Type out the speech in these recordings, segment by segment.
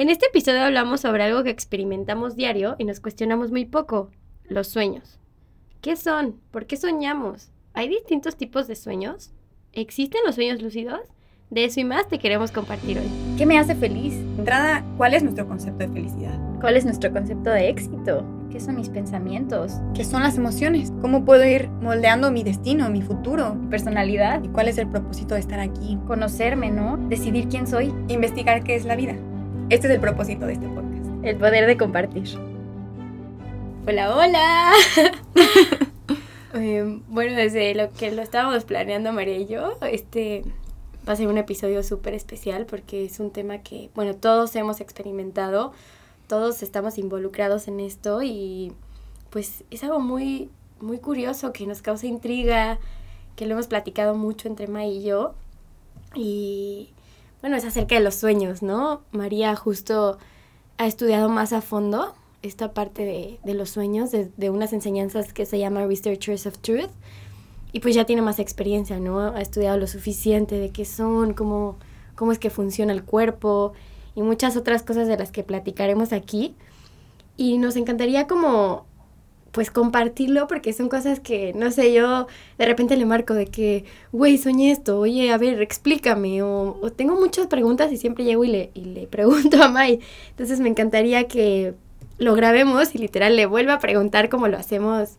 En este episodio hablamos sobre algo que experimentamos diario y nos cuestionamos muy poco, los sueños. ¿Qué son? ¿Por qué soñamos? ¿Hay distintos tipos de sueños? ¿Existen los sueños lúcidos? De eso y más te queremos compartir hoy. ¿Qué me hace feliz? Entrada, ¿cuál es nuestro concepto de felicidad? ¿Cuál es nuestro concepto de éxito? ¿Qué son mis pensamientos? ¿Qué son las emociones? ¿Cómo puedo ir moldeando mi destino, mi futuro? ¿Mi personalidad? ¿Y cuál es el propósito de estar aquí? Conocerme, ¿no? Decidir quién soy. Investigar qué es la vida. Este es el propósito de este podcast. El poder de compartir. Hola, hola. Eh, bueno, desde lo que lo estábamos planeando María y yo, este va a ser un episodio súper especial porque es un tema que, bueno, todos hemos experimentado, todos estamos involucrados en esto y pues es algo muy, muy curioso que nos causa intriga, que lo hemos platicado mucho entre Ma y yo. Y bueno, es acerca de los sueños, ¿no? María justo ha estudiado más a fondo esta parte de, de los sueños, de, de, unas enseñanzas que se llama Researchers of Truth. Y pues ya tiene más experiencia, ¿no? Ha estudiado lo suficiente de qué son, cómo, cómo es que funciona el cuerpo y muchas otras cosas de las que platicaremos aquí. Y nos encantaría como pues compartirlo porque son cosas que, no sé, yo de repente le marco de que, güey, soñé esto, oye, a ver, explícame, o, o, tengo muchas preguntas y siempre llego y le, y le pregunto a Mai. Entonces me encantaría que lo grabemos y literal le vuelva a preguntar como lo hacemos,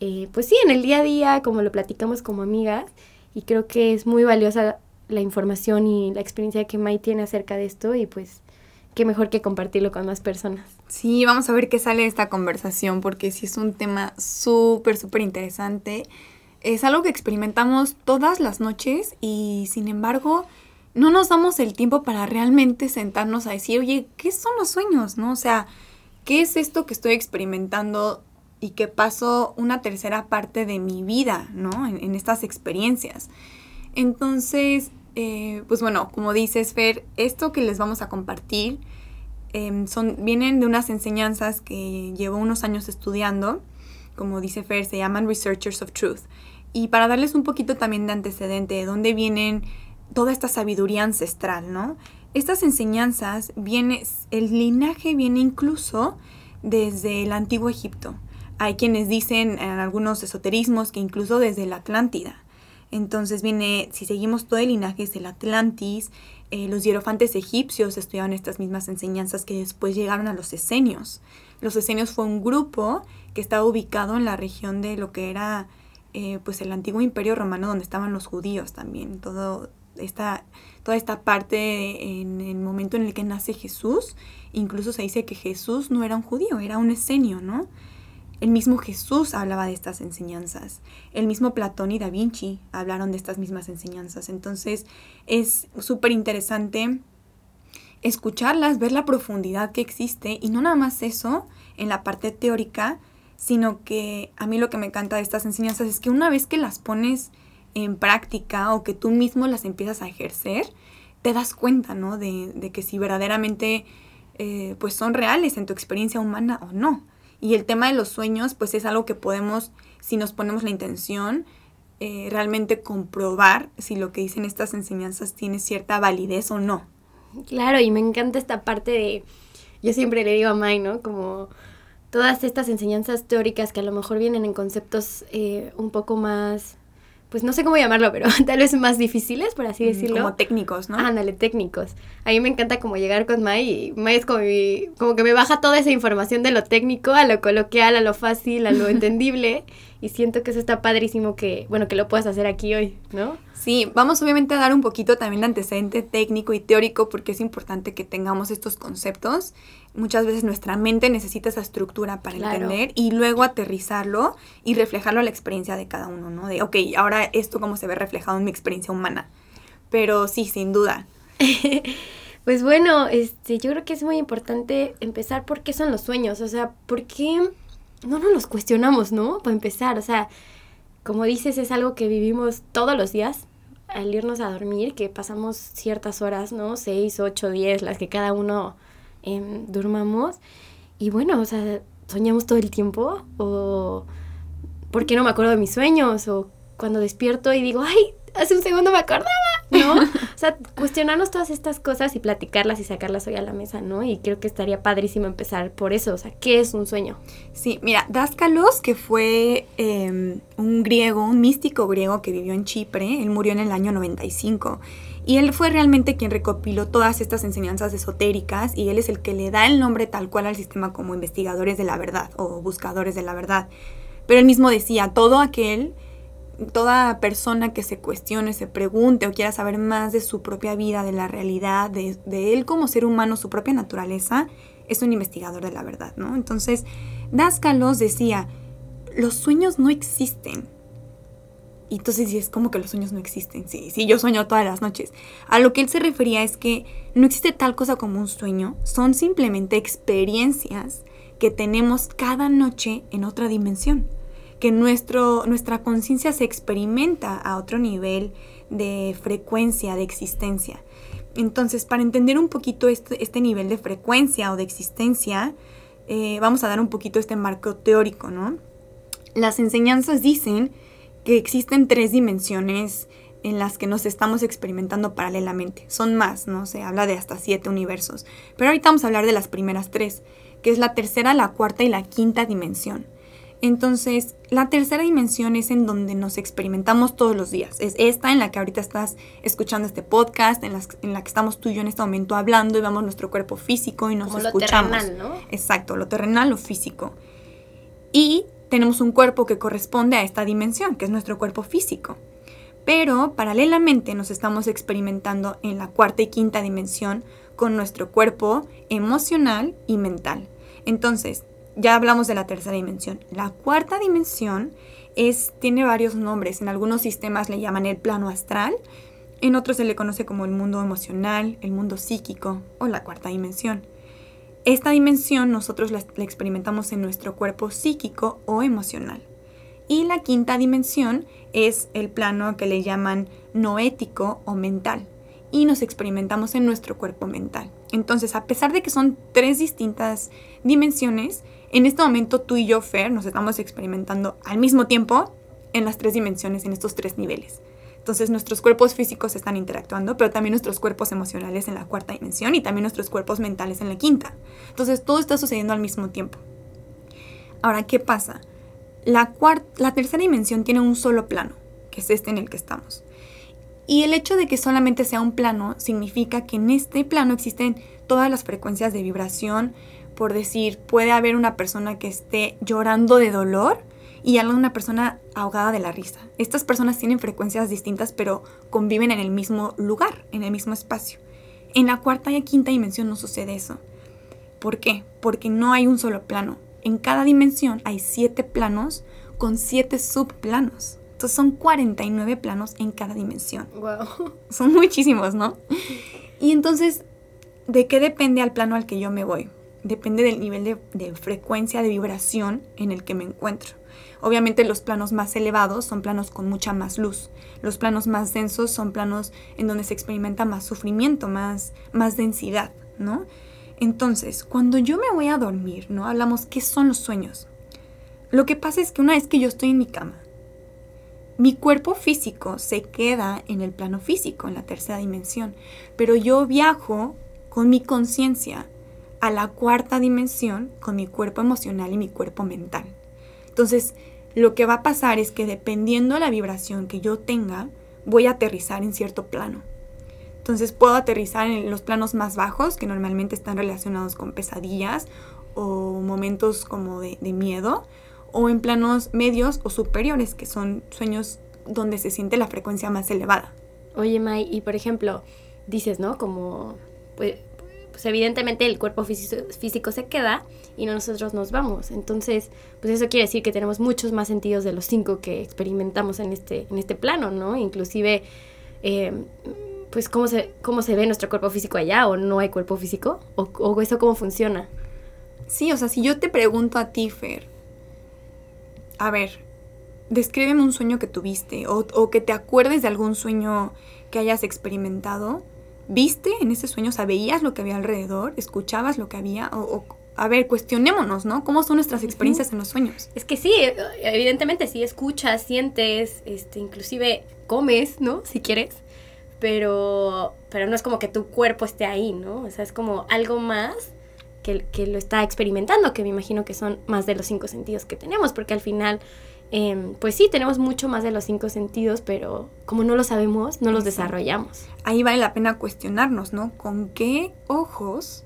eh, pues sí, en el día a día, como lo platicamos como amigas, y creo que es muy valiosa la información y la experiencia que Mai tiene acerca de esto y pues qué mejor que compartirlo con más personas. Sí, vamos a ver qué sale de esta conversación, porque sí es un tema súper, súper interesante. Es algo que experimentamos todas las noches y sin embargo no nos damos el tiempo para realmente sentarnos a decir, oye, ¿qué son los sueños? ¿No? O sea, ¿qué es esto que estoy experimentando y que paso una tercera parte de mi vida, ¿no? En, en estas experiencias. Entonces, eh, pues bueno, como dices, Fer, esto que les vamos a compartir eh, son, vienen de unas enseñanzas que llevo unos años estudiando. Como dice Fer, se llaman Researchers of Truth. Y para darles un poquito también de antecedente de dónde vienen toda esta sabiduría ancestral, ¿no? Estas enseñanzas viene, el linaje viene incluso desde el antiguo Egipto. Hay quienes dicen en algunos esoterismos que incluso desde la Atlántida. Entonces viene, si seguimos todo el linaje es el Atlantis, eh, los hierofantes egipcios estudiaban estas mismas enseñanzas que después llegaron a los esenios. Los esenios fue un grupo que estaba ubicado en la región de lo que era eh, pues el antiguo imperio romano donde estaban los judíos también. Todo esta, toda esta parte en el momento en el que nace Jesús, incluso se dice que Jesús no era un judío, era un esenio, ¿no? El mismo Jesús hablaba de estas enseñanzas. El mismo Platón y Da Vinci hablaron de estas mismas enseñanzas. Entonces es súper interesante escucharlas, ver la profundidad que existe y no nada más eso en la parte teórica, sino que a mí lo que me encanta de estas enseñanzas es que una vez que las pones en práctica o que tú mismo las empiezas a ejercer, te das cuenta, ¿no? De, de que si verdaderamente eh, pues son reales en tu experiencia humana o no. Y el tema de los sueños, pues es algo que podemos, si nos ponemos la intención, eh, realmente comprobar si lo que dicen estas enseñanzas tiene cierta validez o no. Claro, y me encanta esta parte de, yo siempre le digo a Mai, ¿no? Como todas estas enseñanzas teóricas que a lo mejor vienen en conceptos eh, un poco más pues no sé cómo llamarlo, pero tal vez más difíciles, por así decirlo. Como técnicos, ¿no? Ándale, técnicos. A mí me encanta como llegar con Mai y Mai es como, mi, como que me baja toda esa información de lo técnico a lo coloquial, a lo fácil, a lo entendible. Y siento que eso está padrísimo que, bueno, que lo puedas hacer aquí hoy, ¿no? Sí, vamos obviamente a dar un poquito también de antecedente técnico y teórico porque es importante que tengamos estos conceptos. Muchas veces nuestra mente necesita esa estructura para claro. entender y luego aterrizarlo y reflejarlo a la experiencia de cada uno, ¿no? De, ok, ahora esto cómo se ve reflejado en mi experiencia humana. Pero sí, sin duda. pues bueno, este, yo creo que es muy importante empezar por qué son los sueños, o sea, por qué no nos los cuestionamos, ¿no? Para empezar, o sea, como dices, es algo que vivimos todos los días al irnos a dormir, que pasamos ciertas horas, ¿no? Seis, ocho, diez, las que cada uno eh, durmamos. Y bueno, o sea, soñamos todo el tiempo o ¿por qué no me acuerdo de mis sueños? O cuando despierto y digo, ay, hace un segundo me acordaba. ¿no? o sea, cuestionarnos todas estas cosas y platicarlas y sacarlas hoy a la mesa, ¿no? Y creo que estaría padrísimo empezar por eso, o sea, ¿qué es un sueño? Sí, mira, Daskalos, que fue em, un griego, un místico griego que vivió en Chipre, él murió en el año 95. Y él fue realmente quien recopiló todas estas enseñanzas esotéricas y él es el que le da el nombre tal cual al sistema como investigadores de la verdad o buscadores de la verdad. Pero él mismo decía, todo aquel, toda persona que se cuestione, se pregunte o quiera saber más de su propia vida, de la realidad, de, él como ser humano, su propia naturaleza, es un investigador de la verdad, ¿no? Entonces, Daskalos decía, los sueños no existen y entonces es como que los sueños no existen. Sí, sí, yo sueño todas las noches. A lo que él se refería es que no existe tal cosa como un sueño. Son simplemente experiencias que tenemos cada noche en otra dimensión. Que nuestro, nuestra conciencia se experimenta a otro nivel de frecuencia, de existencia. Entonces, para entender un poquito este, este nivel de frecuencia o de existencia, eh, vamos a dar un poquito este marco teórico, ¿no? Las enseñanzas dicen que existen tres dimensiones en las que nos estamos experimentando paralelamente. Son más, ¿no? Se habla de hasta siete universos. Pero ahorita vamos a hablar de las primeras tres, que es la tercera, la cuarta y la quinta dimensión. Entonces, la tercera dimensión es en donde nos experimentamos todos los días. Es esta en la que ahorita estás escuchando este podcast, en, la que estamos tú y yo en este momento hablando y vemos nuestro cuerpo físico y nos escuchamos. Lo terrenal, ¿no? Exacto, lo terrenal, lo físico. Y tenemos un cuerpo que corresponde a esta dimensión, que es nuestro cuerpo físico. Pero paralelamente nos estamos experimentando en la cuarta y quinta dimensión con nuestro cuerpo emocional y mental. Entonces, ya hablamos de la tercera dimensión. La cuarta dimensión es, tiene varios nombres. En algunos sistemas le llaman el plano astral, en otros se le conoce como el mundo emocional, el mundo psíquico o la cuarta dimensión. Esta dimensión nosotros la, experimentamos en nuestro cuerpo psíquico o emocional. Y la quinta dimensión es el plano que le llaman noético o mental. Y nos experimentamos en nuestro cuerpo mental. Entonces, a pesar de que son tres distintas dimensiones, en este momento tú y yo, Fer, nos estamos experimentando al mismo tiempo en las tres dimensiones, en estos tres niveles. Entonces nuestros cuerpos físicos están interactuando, pero también nuestros cuerpos emocionales en la cuarta dimensión y también nuestros cuerpos mentales en la quinta. Entonces todo está sucediendo al mismo tiempo. Ahora, ¿qué pasa? La, la tercera dimensión tiene un solo plano, que es este en el que estamos. Y el hecho de que solamente sea un plano significa que en este plano existen todas las frecuencias de vibración. Por decir, puede haber una persona que esté llorando de dolor y una persona ahogada de la risa. Estas personas tienen frecuencias distintas pero conviven en el mismo lugar, en el mismo espacio. En la cuarta y quinta dimensión no sucede eso. ¿Por qué? Porque no hay un solo plano. En cada dimensión hay siete planos con siete subplanos. Entonces son 49 planos en cada dimensión. Wow. Son muchísimos, ¿no? Y entonces, ¿de qué depende al plano al que yo me voy? Depende del nivel de, frecuencia, de vibración en el que me encuentro. Obviamente los planos más elevados son planos con mucha más luz. Los planos más densos son planos en donde se experimenta más sufrimiento, más, más densidad, ¿no? Entonces, cuando yo me voy a dormir, ¿no? Hablamos qué son los sueños. Lo que pasa es que una vez que yo estoy en mi cama, mi cuerpo físico se queda en el plano físico, en la tercera dimensión, pero yo viajo con mi conciencia a la cuarta dimensión con mi cuerpo emocional y mi cuerpo mental. Entonces, lo que va a pasar es que dependiendo de la vibración que yo tenga, voy a aterrizar en cierto plano. Entonces puedo aterrizar en los planos más bajos, que normalmente están relacionados con pesadillas o momentos como de, miedo, o en planos medios o superiores, que son sueños donde se siente la frecuencia más elevada. Oye, Mai, y por ejemplo, dices, ¿no? Como, pues, pues evidentemente el cuerpo físico se queda, y no nosotros nos vamos. Entonces, pues eso quiere decir que tenemos muchos más sentidos de los cinco que experimentamos en este, en este plano, ¿no? Inclusive, eh, pues cómo se, cómo se ve nuestro cuerpo físico allá o no hay cuerpo físico o, o eso cómo funciona. Sí, o sea, si yo te pregunto a ti, Fer, a ver, descríbeme un sueño que tuviste o, o, que te acuerdes de algún sueño que hayas experimentado. ¿Viste en ese sueño? O sea, ¿veías lo que había alrededor? ¿Escuchabas lo que había? ¿O, a ver, cuestionémonos, ¿no? ¿Cómo son nuestras experiencias en los sueños? Es que sí, evidentemente sí escuchas, sientes, este, inclusive comes, ¿no? Si quieres. pero, pero no es como que tu cuerpo esté ahí, ¿no? O sea, es como algo más que, que lo está experimentando, que me imagino que son más de los cinco sentidos que tenemos, porque al final, em, pues sí, tenemos mucho más de los cinco sentidos, pero como no lo sabemos, no los desarrollamos. Ahí vale la pena cuestionarnos, ¿no? ¿Con qué ojos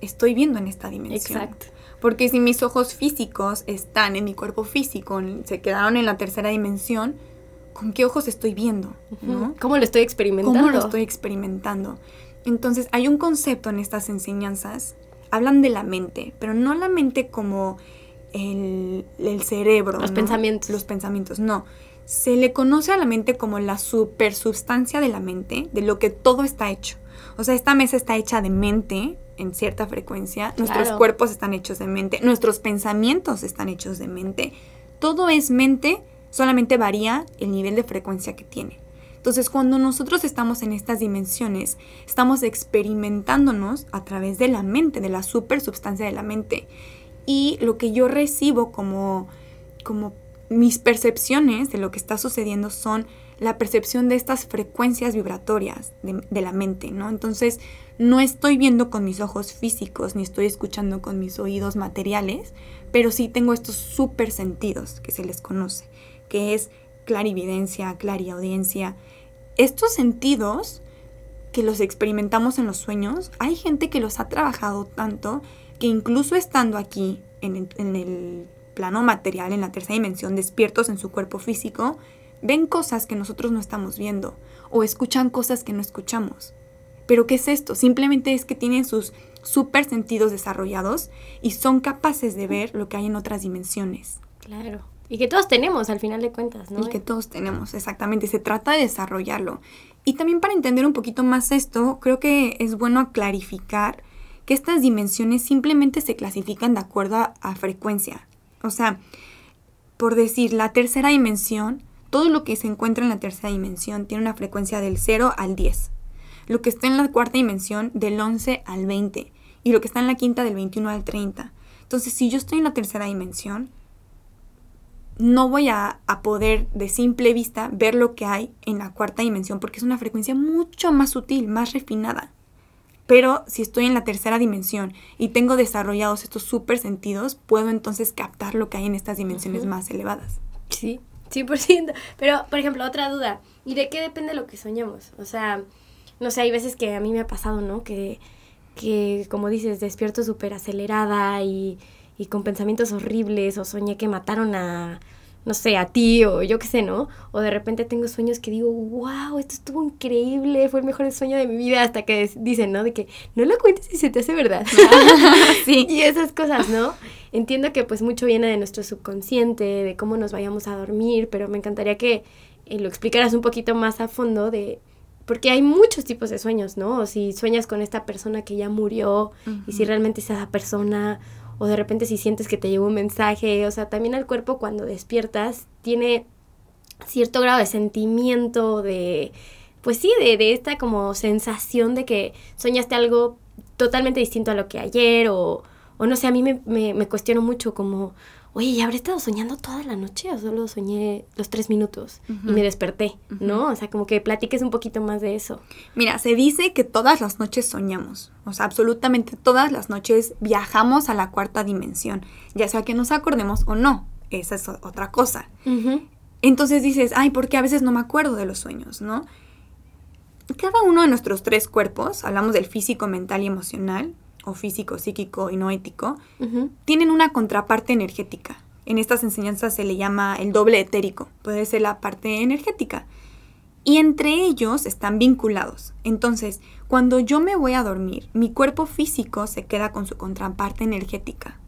estoy viendo en esta dimensión? Exacto. Porque si mis ojos físicos están en mi cuerpo físico, se quedaron en la tercera dimensión, ¿con qué ojos estoy viendo? ¿no? ¿Cómo lo estoy experimentando? ¿Cómo lo estoy experimentando? Entonces, hay un concepto en estas enseñanzas, hablan de la mente, pero no la mente como el, el cerebro. Los ¿no? pensamientos. Los pensamientos, no. Se le conoce a la mente como la supersubstancia de la mente, de lo que todo está hecho. O sea, esta mesa está hecha de mente en cierta frecuencia, nuestros cuerpos están hechos de mente, nuestros pensamientos están hechos de mente. Todo es mente, solamente varía el nivel de frecuencia que tiene. Entonces, cuando nosotros estamos en estas dimensiones, estamos experimentándonos a través de la mente, de la supersubstancia de la mente. Y lo que yo recibo como, como mis percepciones de lo que está sucediendo son la percepción de estas frecuencias vibratorias de, la mente, ¿no? Entonces, no estoy viendo con mis ojos físicos, ni estoy escuchando con mis oídos materiales, pero sí tengo estos super sentidos que se les conoce, que es clarividencia, clariaudiencia. Estos sentidos que los experimentamos en los sueños, hay gente que los ha trabajado tanto que incluso estando aquí en el, en el plano material, en la tercera dimensión, despiertos en su cuerpo físico, ven cosas que nosotros no estamos viendo o escuchan cosas que no escuchamos. Pero ¿qué es esto? Simplemente es que tienen sus super sentidos desarrollados y son capaces de ver lo que hay en otras dimensiones. Claro. Y que todos tenemos al final de cuentas, ¿no? Y que todos tenemos, exactamente. Se trata de desarrollarlo. Y también para entender un poquito más esto, creo que es bueno clarificar que estas dimensiones simplemente se clasifican de acuerdo a, frecuencia. O sea, por decir, la tercera dimensión, todo lo que se encuentra en la tercera dimensión tiene una frecuencia del 0 al 10. Lo que está en la cuarta dimensión del 11 al 20. Y lo que está en la quinta del 21 al 30. Entonces, si yo estoy en la tercera dimensión, no voy a, a, poder de simple vista ver lo que hay en la cuarta dimensión porque es una frecuencia mucho más sutil, más refinada. Pero si estoy en la tercera dimensión y tengo desarrollados estos super sentidos, puedo entonces captar lo que hay en estas dimensiones uh -huh. más elevadas. Sí, 100%. Pero, por ejemplo, otra duda. ¿Y de qué depende lo que soñamos? O sea, no sé, hay veces que a mí me ha pasado, ¿no? Que, que como dices, despierto súper acelerada y y con pensamientos horribles o soñé que mataron a, no sé, a ti o yo qué sé, ¿no? O de repente tengo sueños que digo, wow, esto estuvo increíble, fue el mejor sueño de mi vida hasta que dicen, ¿no? De que no lo cuentes si se te hace verdad. sí. Y esas cosas, ¿no? Entiendo que pues mucho viene de nuestro subconsciente, de cómo nos vayamos a dormir, pero me encantaría que eh, lo explicaras un poquito más a fondo de porque hay muchos tipos de sueños, ¿no? O si sueñas con esta persona que ya murió uh -huh. y si realmente es esa persona o de repente si sientes que te llegó un mensaje, o sea, también el cuerpo cuando despiertas tiene cierto grado de sentimiento, de, pues sí, de, de esta como sensación de que soñaste algo totalmente distinto a lo que ayer, o, o no sé, a mí me, me, me cuestiono mucho como, oye, ¿ya habré estado soñando toda la noche o solo soñé los tres minutos uh -huh. y me desperté, uh -huh. ¿no? O sea, como que platiques un poquito más de eso. Mira, se dice que todas las noches soñamos, o sea, absolutamente todas las noches viajamos a la cuarta dimensión, ya sea que nos acordemos o no, esa es otra cosa. Uh -huh. Entonces dices, ay, porque a veces no me acuerdo de los sueños, ¿no? Cada uno de nuestros tres cuerpos, hablamos del físico, mental y emocional, o físico, psíquico y no ético, uh -huh. tienen una contraparte energética. En estas enseñanzas se le llama el doble etérico, puede ser la parte energética. Y entre ellos están vinculados. Entonces, cuando yo me voy a dormir, mi cuerpo físico se queda con su contraparte energética.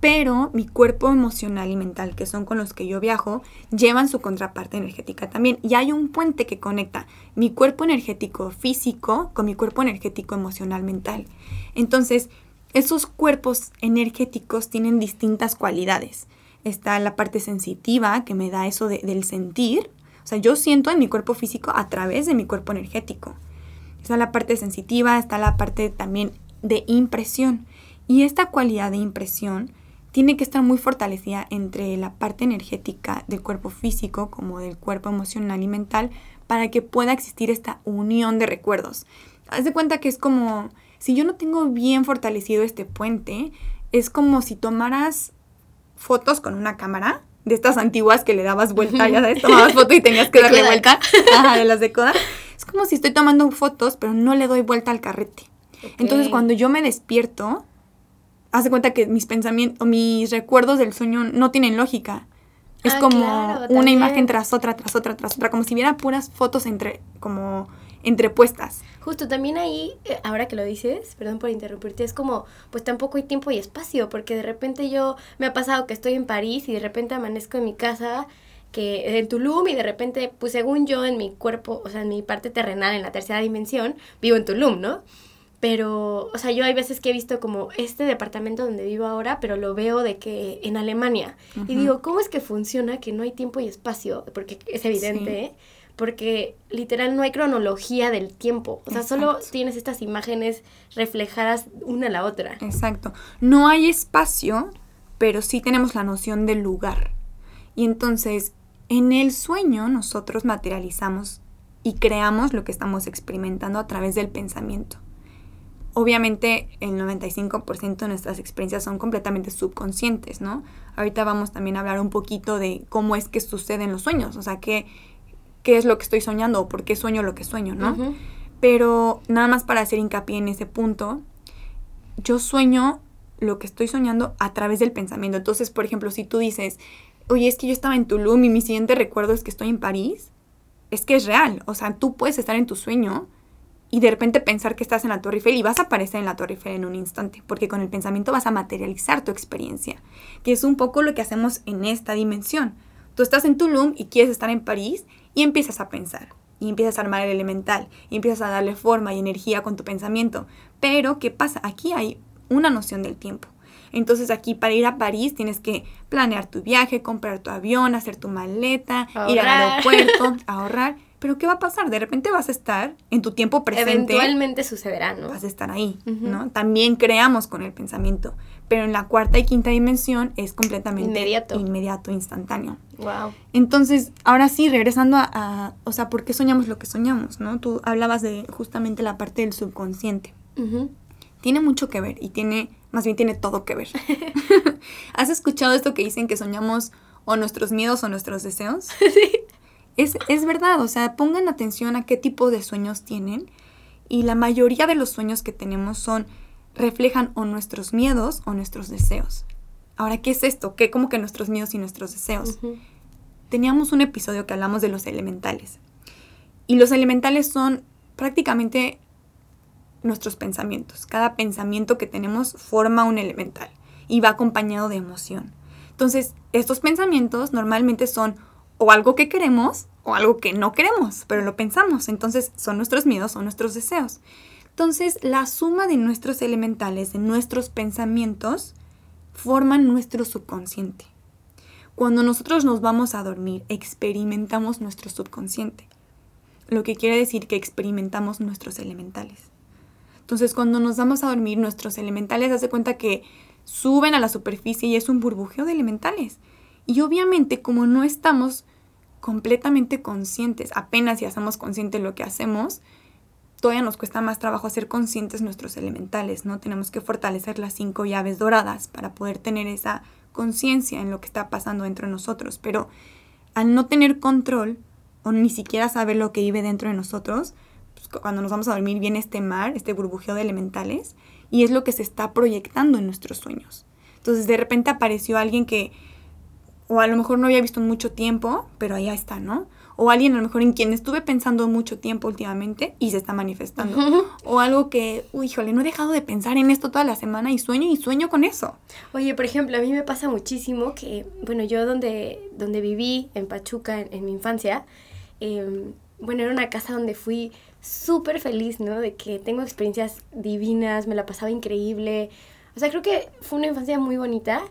Pero mi cuerpo emocional y mental, que son con los que yo viajo, llevan su contraparte energética también. Y hay un puente que conecta mi cuerpo energético físico con mi cuerpo energético emocional mental. Entonces, esos cuerpos energéticos tienen distintas cualidades. Está la parte sensitiva, que me da eso de, del sentir. O sea, yo siento en mi cuerpo físico a través de mi cuerpo energético. Está la parte sensitiva, está la parte también de impresión. Y esta cualidad de impresión tiene que estar muy fortalecida entre la parte energética del cuerpo físico como del cuerpo emocional y mental para que pueda existir esta unión de recuerdos. Haz de cuenta que es como, si yo no tengo bien fortalecido este puente, es como si tomaras fotos con una cámara de estas antiguas que le dabas vuelta, ya sabes, tomabas foto y tenías que darle vuelta, Ajá, de las de Kodak. Es como si estoy tomando fotos, pero no le doy vuelta al carrete. Entonces, cuando yo me despierto, haz de cuenta que mis pensamientos, o mis recuerdos del sueño no tienen lógica. Es Ah, como claro, una también. imagen tras otra, tras otra, tras otra, como si hubiera puras fotos entre, como entrepuestas. Justo también ahí, eh, ahora que lo dices, perdón por interrumpirte, es como, pues tampoco hay tiempo y espacio, porque de repente yo, me ha pasado que estoy en París y de repente amanezco en mi casa, que en Tulum y de repente, pues según yo en mi cuerpo, o sea, en mi parte terrenal, en la tercera dimensión, vivo en Tulum, ¿no? Pero, o sea, yo hay veces que he visto como este departamento donde vivo ahora, pero lo veo de que en Alemania. Y digo, ¿cómo es que funciona que no hay tiempo y espacio? Porque es evidente, ¿eh? porque literal no hay cronología del tiempo. O sea, solo tienes estas imágenes reflejadas una a la otra. Exacto. No hay espacio, pero sí tenemos la noción del lugar. Y entonces, en el sueño nosotros materializamos y creamos lo que estamos experimentando a través del pensamiento. Obviamente el 95% de nuestras experiencias son completamente subconscientes, ¿no? Ahorita vamos también a hablar un poquito de cómo es que suceden los sueños, o sea, qué, qué es lo que estoy soñando o por qué sueño lo que sueño, ¿no? Pero nada más para hacer hincapié en ese punto, yo sueño lo que estoy soñando a través del pensamiento. Entonces, por ejemplo, si tú dices, oye, es que yo estaba en Tulum y mi siguiente recuerdo es que estoy en París, es que es real. O sea, tú puedes estar en tu sueño y de repente pensar que estás en la Torre Eiffel y vas a aparecer en la Torre Eiffel en un instante, porque con el pensamiento vas a materializar tu experiencia, que es un poco lo que hacemos en esta dimensión. Tú estás en Tulum y quieres estar en París y empiezas a pensar, y empiezas a armar el elemental, y empiezas a darle forma y energía con tu pensamiento. Pero, ¿qué pasa? Aquí hay una noción del tiempo. Entonces aquí para ir a París tienes que planear tu viaje, comprar tu avión, hacer tu maleta, ir al Ahorrar. aeropuerto, ahorrar. Pero ¿qué va a pasar? De repente vas a estar en tu tiempo presente Eventualmente sucederá, ¿no? vas a estar ahí. ¿no? También creamos con el pensamiento, pero en la cuarta y quinta dimensión es completamente Inmediato. inmediato, instantáneo. Wow. Entonces, ahora sí, regresando a, a- o sea, ¿por qué soñamos lo que soñamos, no? Tú hablabas de justamente la parte del subconsciente. Tiene mucho que ver y tiene, más bien tiene todo que ver. ¿Has escuchado esto que dicen que soñamos o nuestros miedos o nuestros deseos? Sí. Es, es verdad, o sea, pongan atención a qué tipo de sueños tienen y la mayoría de los sueños que tenemos son, reflejan o nuestros miedos o nuestros deseos. Ahora, ¿qué es esto? ¿Qué como que nuestros miedos y nuestros deseos? Teníamos un episodio que hablamos de los elementales. Y los elementales son prácticamente nuestros pensamientos. Cada pensamiento que tenemos forma un elemental y va acompañado de emoción. Entonces, estos pensamientos normalmente son o algo que queremos o algo que no queremos, pero lo pensamos. Entonces, son nuestros miedos o nuestros deseos. Entonces, la suma de nuestros elementales, de nuestros pensamientos, forman nuestro subconsciente. Cuando nosotros nos vamos a dormir, experimentamos nuestro subconsciente, lo que quiere decir que experimentamos nuestros elementales. Entonces, cuando nos vamos a dormir, nuestros elementales hace cuenta que suben a la superficie y es un burbujeo de elementales. Y obviamente, como no estamos completamente conscientes, apenas si hacemos consciente lo que hacemos, todavía nos cuesta más trabajo hacer conscientes nuestros elementales, ¿no? Tenemos que fortalecer las cinco llaves doradas para poder tener esa conciencia en lo que está pasando dentro de nosotros. Pero al no tener control o ni siquiera saber lo que vive dentro de nosotros, pues, cu- cuando nos vamos a dormir viene este mar, este burbujeo de elementales, y es lo que se está proyectando en nuestros sueños. Entonces de repente apareció alguien que, o a lo mejor no había visto en mucho tiempo, pero allá está, ¿no? O alguien a lo mejor en quien estuve pensando mucho tiempo últimamente y se está manifestando. O algo que, uy, híjole, no he dejado de pensar en esto toda la semana y sueño y sueño con eso. Oye, por ejemplo, a mí me pasa muchísimo que, bueno, yo donde, donde viví, en Pachuca, en, en mi infancia, eh, bueno, era una casa donde fui súper feliz, ¿no? De que tengo experiencias divinas, me la pasaba increíble. O sea, creo que fue una infancia muy bonita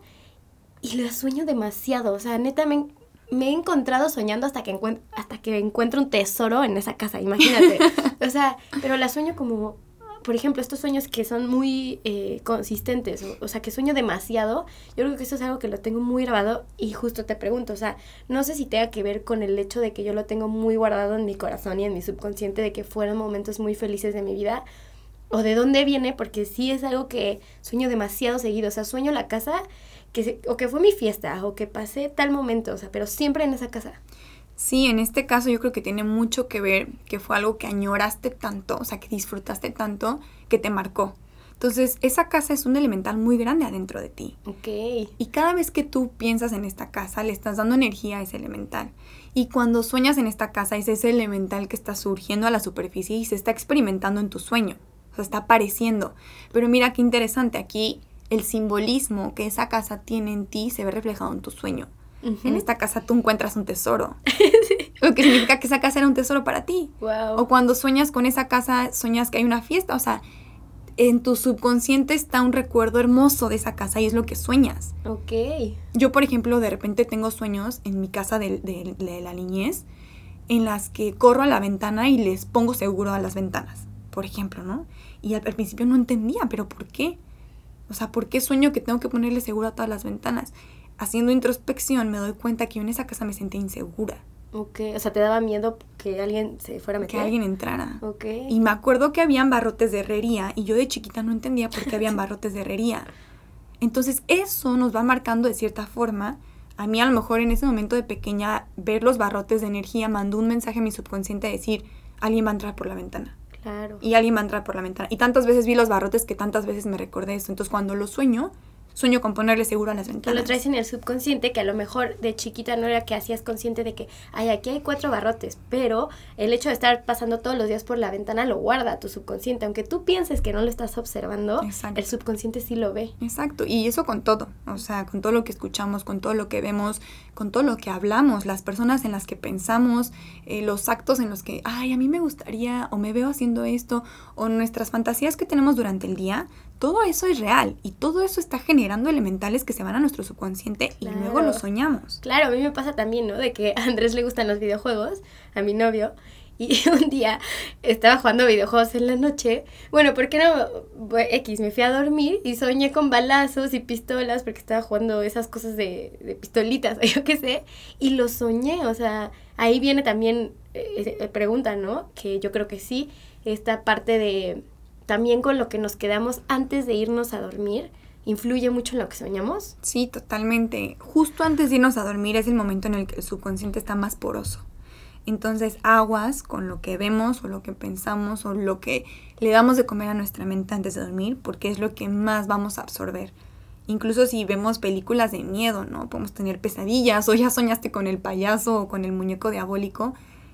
y la sueño demasiado. O sea, neta, me, me he encontrado soñando hasta que, encuent- hasta que encuentro un tesoro en esa casa, imagínate. o sea, pero la sueño como por ejemplo, estos sueños que son muy eh, consistentes, o, o, sea, que sueño demasiado, yo creo que eso es algo que lo tengo muy grabado y justo te pregunto, o sea, no sé si tenga que ver con el hecho de que yo lo tengo muy guardado en mi corazón y en mi subconsciente de que fueron momentos muy felices de mi vida, o de dónde viene, porque sí es algo que sueño demasiado seguido, o sea, sueño la casa que o que fue mi fiesta, o que pasé tal momento, o sea, pero siempre en esa casa. Sí, en este caso yo creo que tiene mucho que ver que fue algo que añoraste tanto, o sea, que disfrutaste tanto, que te marcó. Entonces, esa casa es un elemental muy grande adentro de ti. Ok. Y cada vez que tú piensas en esta casa, le estás dando energía a ese elemental. Y cuando sueñas en esta casa, es ese elemental que está surgiendo a la superficie y se está experimentando en tu sueño. O sea, está apareciendo. Pero mira qué interesante, aquí el simbolismo que esa casa tiene en ti se ve reflejado en tu sueño. En esta casa tú encuentras un tesoro. Lo que significa que esa casa era un tesoro para ti. Wow. O cuando sueñas con esa casa, sueñas que hay una fiesta. O sea, en tu subconsciente está un recuerdo hermoso de esa casa y es lo que sueñas. Ok. Yo, por ejemplo, de repente tengo sueños en mi casa de, de, de la niñez en las que corro a la ventana y les pongo seguro a las ventanas, por ejemplo, ¿no? Y al, al principio no entendía, pero ¿por qué? O sea, ¿por qué sueño que tengo que ponerle seguro a todas las ventanas? Haciendo introspección me doy cuenta que yo en esa casa me sentía insegura. Ok, o sea, ¿te daba miedo que alguien se fuera a meter? Que alguien entrara. Ok. Y me acuerdo que habían barrotes de herrería y yo de chiquita no entendía por qué habían barrotes de herrería. Entonces eso nos va marcando de cierta forma. A mí a lo mejor en ese momento de pequeña ver los barrotes de energía mandó un mensaje a mi subconsciente a decir, alguien va a entrar por la ventana. Claro. Y alguien va a entrar por la ventana. Y tantas veces vi los barrotes que tantas veces me recordé eso. Entonces cuando lo sueño, sueño con ponerle seguro a las ventanas. lo traes en el subconsciente, que a lo mejor de chiquita no era que hacías consciente de que, ay, aquí hay cuatro barrotes, pero el hecho de estar pasando todos los días por la ventana lo guarda tu subconsciente. Aunque tú pienses que no lo estás observando, Exacto. el subconsciente sí lo ve. Exacto, y eso con todo, o sea, con todo lo que escuchamos, con todo lo que vemos, con todo lo que hablamos, las personas en las que pensamos, eh, los actos en los que, ay, a mí me gustaría o me veo haciendo esto, o nuestras fantasías que tenemos durante el día, todo eso es real y todo eso está generando elementales que se van a nuestro subconsciente y luego lo soñamos. Claro, a mí me pasa también, ¿no? De que a Andrés le gustan los videojuegos, a mi novio, y un día estaba jugando videojuegos en la noche. Bueno, ¿por qué no? X, me fui a dormir y soñé con balazos y pistolas porque estaba jugando esas cosas de, de pistolitas, o yo qué sé, y lo soñé, o sea, ahí viene también, eh, eh, pregunta, ¿no? Que yo creo que sí, esta parte de también con lo que nos quedamos antes de irnos a dormir, influye mucho en lo que soñamos. Sí, totalmente. Justo antes de irnos a dormir es el momento en el que el subconsciente está más poroso. Entonces, aguas con lo que vemos o lo que pensamos o lo que le damos de comer a nuestra mente antes de dormir, porque es lo que más vamos a absorber. Incluso si vemos películas de miedo, ¿no? Podemos tener pesadillas o ya soñaste con el payaso o con el muñeco diabólico.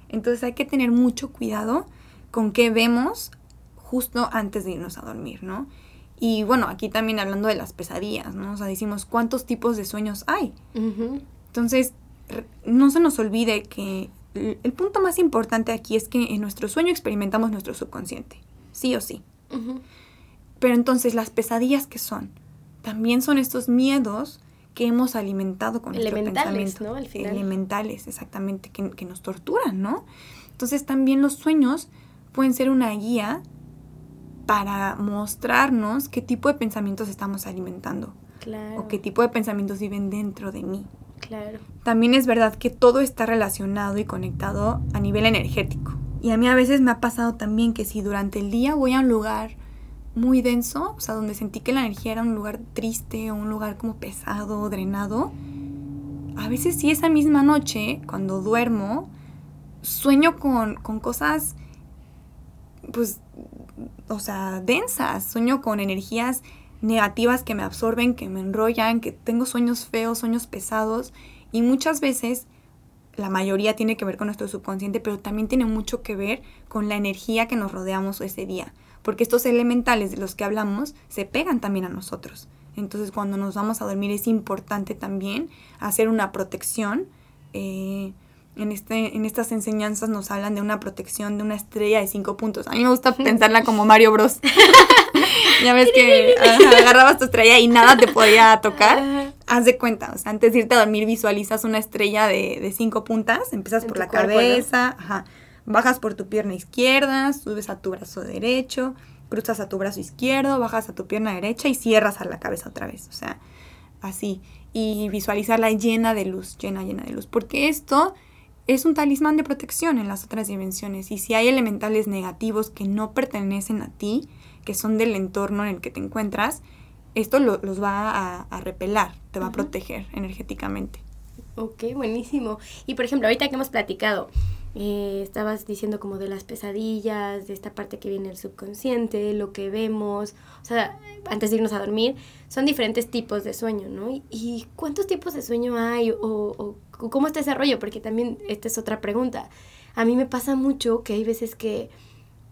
Entonces hay que tener mucho cuidado con qué vemos justo antes de irnos a dormir, ¿no? Y bueno, aquí también hablando de las pesadillas, ¿no? O sea, decimos, ¿cuántos tipos de sueños hay? Entonces, no se nos olvide que el punto más importante aquí es que en nuestro sueño experimentamos nuestro subconsciente, sí o sí. Pero entonces, las pesadillas que son, también son estos miedos que hemos alimentado con nuestro Elementales, pensamiento. ¿no? Al final. Elementales, exactamente, que, que nos torturan, ¿no? Entonces, también los sueños pueden ser una guía para mostrarnos qué tipo de pensamientos estamos alimentando Claro. o qué tipo de pensamientos viven dentro de mí. Claro. También es verdad que todo está relacionado y conectado a nivel energético. Y a mí a veces me ha pasado también que si durante el día voy a un lugar muy denso, o sea, donde sentí que la energía era un lugar triste o un lugar como pesado, drenado, a veces sí esa misma noche, cuando duermo, sueño con, con cosas, pues, o sea, densas, sueño con energías negativas que me absorben, que me enrollan, que tengo sueños feos, sueños pesados y muchas veces la mayoría tiene que ver con nuestro subconsciente, pero también tiene mucho que ver con la energía que nos rodeamos ese día, porque estos elementales de los que hablamos se pegan también a nosotros. Entonces cuando nos vamos a dormir es importante también hacer una protección. eh, en, este, en estas enseñanzas nos hablan de una protección de una estrella de cinco puntos. A mí me gusta pensarla como Mario Bros. ya ves que agarrabas tu estrella y nada te podía tocar. Haz de cuenta, o sea, antes de irte a dormir visualizas una estrella de, de cinco puntas, empiezas En por la cuerpo, ¿no? cabeza, ajá, bajas por tu pierna izquierda, subes a tu brazo derecho, cruzas a tu brazo izquierdo, bajas a tu pierna derecha y cierras a la cabeza otra vez. O sea, así. Y visualizarla llena de luz, llena, llena de luz. Porque esto es un talismán de protección en las otras dimensiones. Y si hay elementales negativos que no pertenecen a ti, que son del entorno en el que te encuentras, esto los va a, repelar, te va a proteger energéticamente. Ok, buenísimo. Y por ejemplo, ahorita que hemos platicado, eh, estabas diciendo como de las pesadillas, de esta parte que viene del subconsciente, lo que vemos, o sea, antes de irnos a dormir, son diferentes tipos de sueño, ¿no? ¿Y, cuántos tipos de sueño hay? O, o, cómo está ese rollo? Porque también esta es otra pregunta. A mí me pasa mucho que hay veces que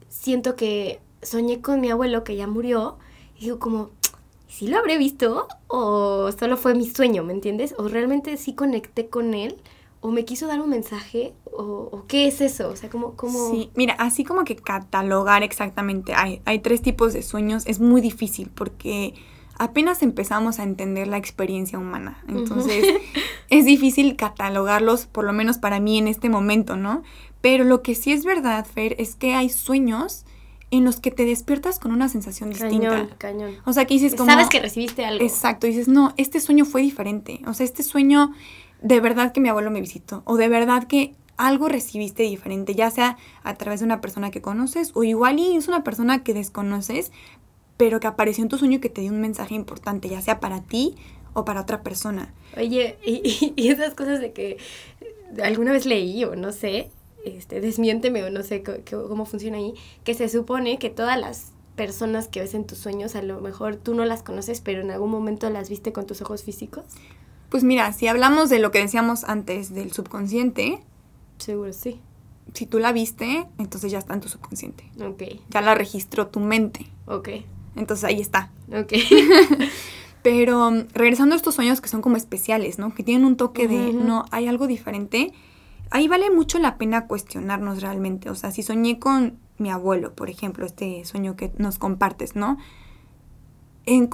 siento que soñé con mi abuelo que ya murió y digo como, ¿sí lo habré visto? ¿O solo fue mi sueño, me entiendes? ¿O realmente sí conecté con él? ¿O me quiso dar un mensaje? ¿O, qué es eso? O sea, como... como... Sí, mira, así como que catalogar exactamente, hay, hay tres tipos de sueños, es muy difícil porque apenas empezamos a entender la experiencia humana. Entonces, es difícil catalogarlos, por lo menos para mí en este momento, ¿no? Pero lo que sí es verdad, Fer, es que hay sueños en los que te despiertas con una sensación distinta. Cañón, cañón. O sea, que dices como... Sabes que recibiste algo. Exacto, dices, no, este sueño fue diferente. O sea, este sueño de verdad que mi abuelo me visitó. O de verdad que algo recibiste diferente, ya sea a través de una persona que conoces o igual y es una persona que desconoces, pero que apareció en tu sueño y que te dio un mensaje importante, ya sea para ti o para otra persona. Oye, y, esas cosas de que alguna vez leí o no sé, este, desmiénteme o no sé cómo funciona ahí, que se supone que todas las personas que ves en tus sueños, a lo mejor tú no las conoces, pero en algún momento las viste con tus ojos físicos. Pues mira, si hablamos de lo que decíamos antes del subconsciente. Seguro, sí. Si tú la viste, entonces ya está en tu subconsciente. Ok. Ya la registró tu mente. Ok. Entonces ahí está. Ok. Pero regresando a estos sueños que son como especiales, ¿no? Que tienen un toque de, no, hay algo diferente ahí vale mucho la pena cuestionarnos realmente. O sea, si soñé con mi abuelo, por ejemplo, este sueño que nos compartes, ¿no? En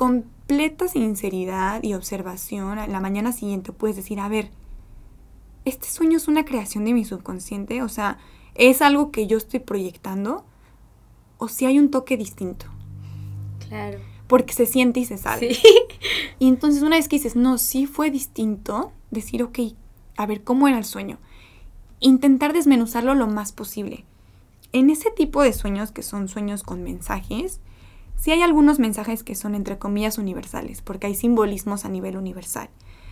completa sinceridad y observación, la mañana siguiente puedes decir, a ver, este sueño es una creación de mi subconsciente, o sea, es algo que yo estoy proyectando, o si hay un toque distinto. Claro. Porque se siente y se sabe. Sí. Y entonces una vez que dices, no, sí fue distinto, decir, ok, a ver, ¿cómo era el sueño? intentar desmenuzarlo lo más posible. En ese tipo de sueños, que son sueños con mensajes, sí hay algunos mensajes que son entre comillas universales, porque hay simbolismos a nivel universal.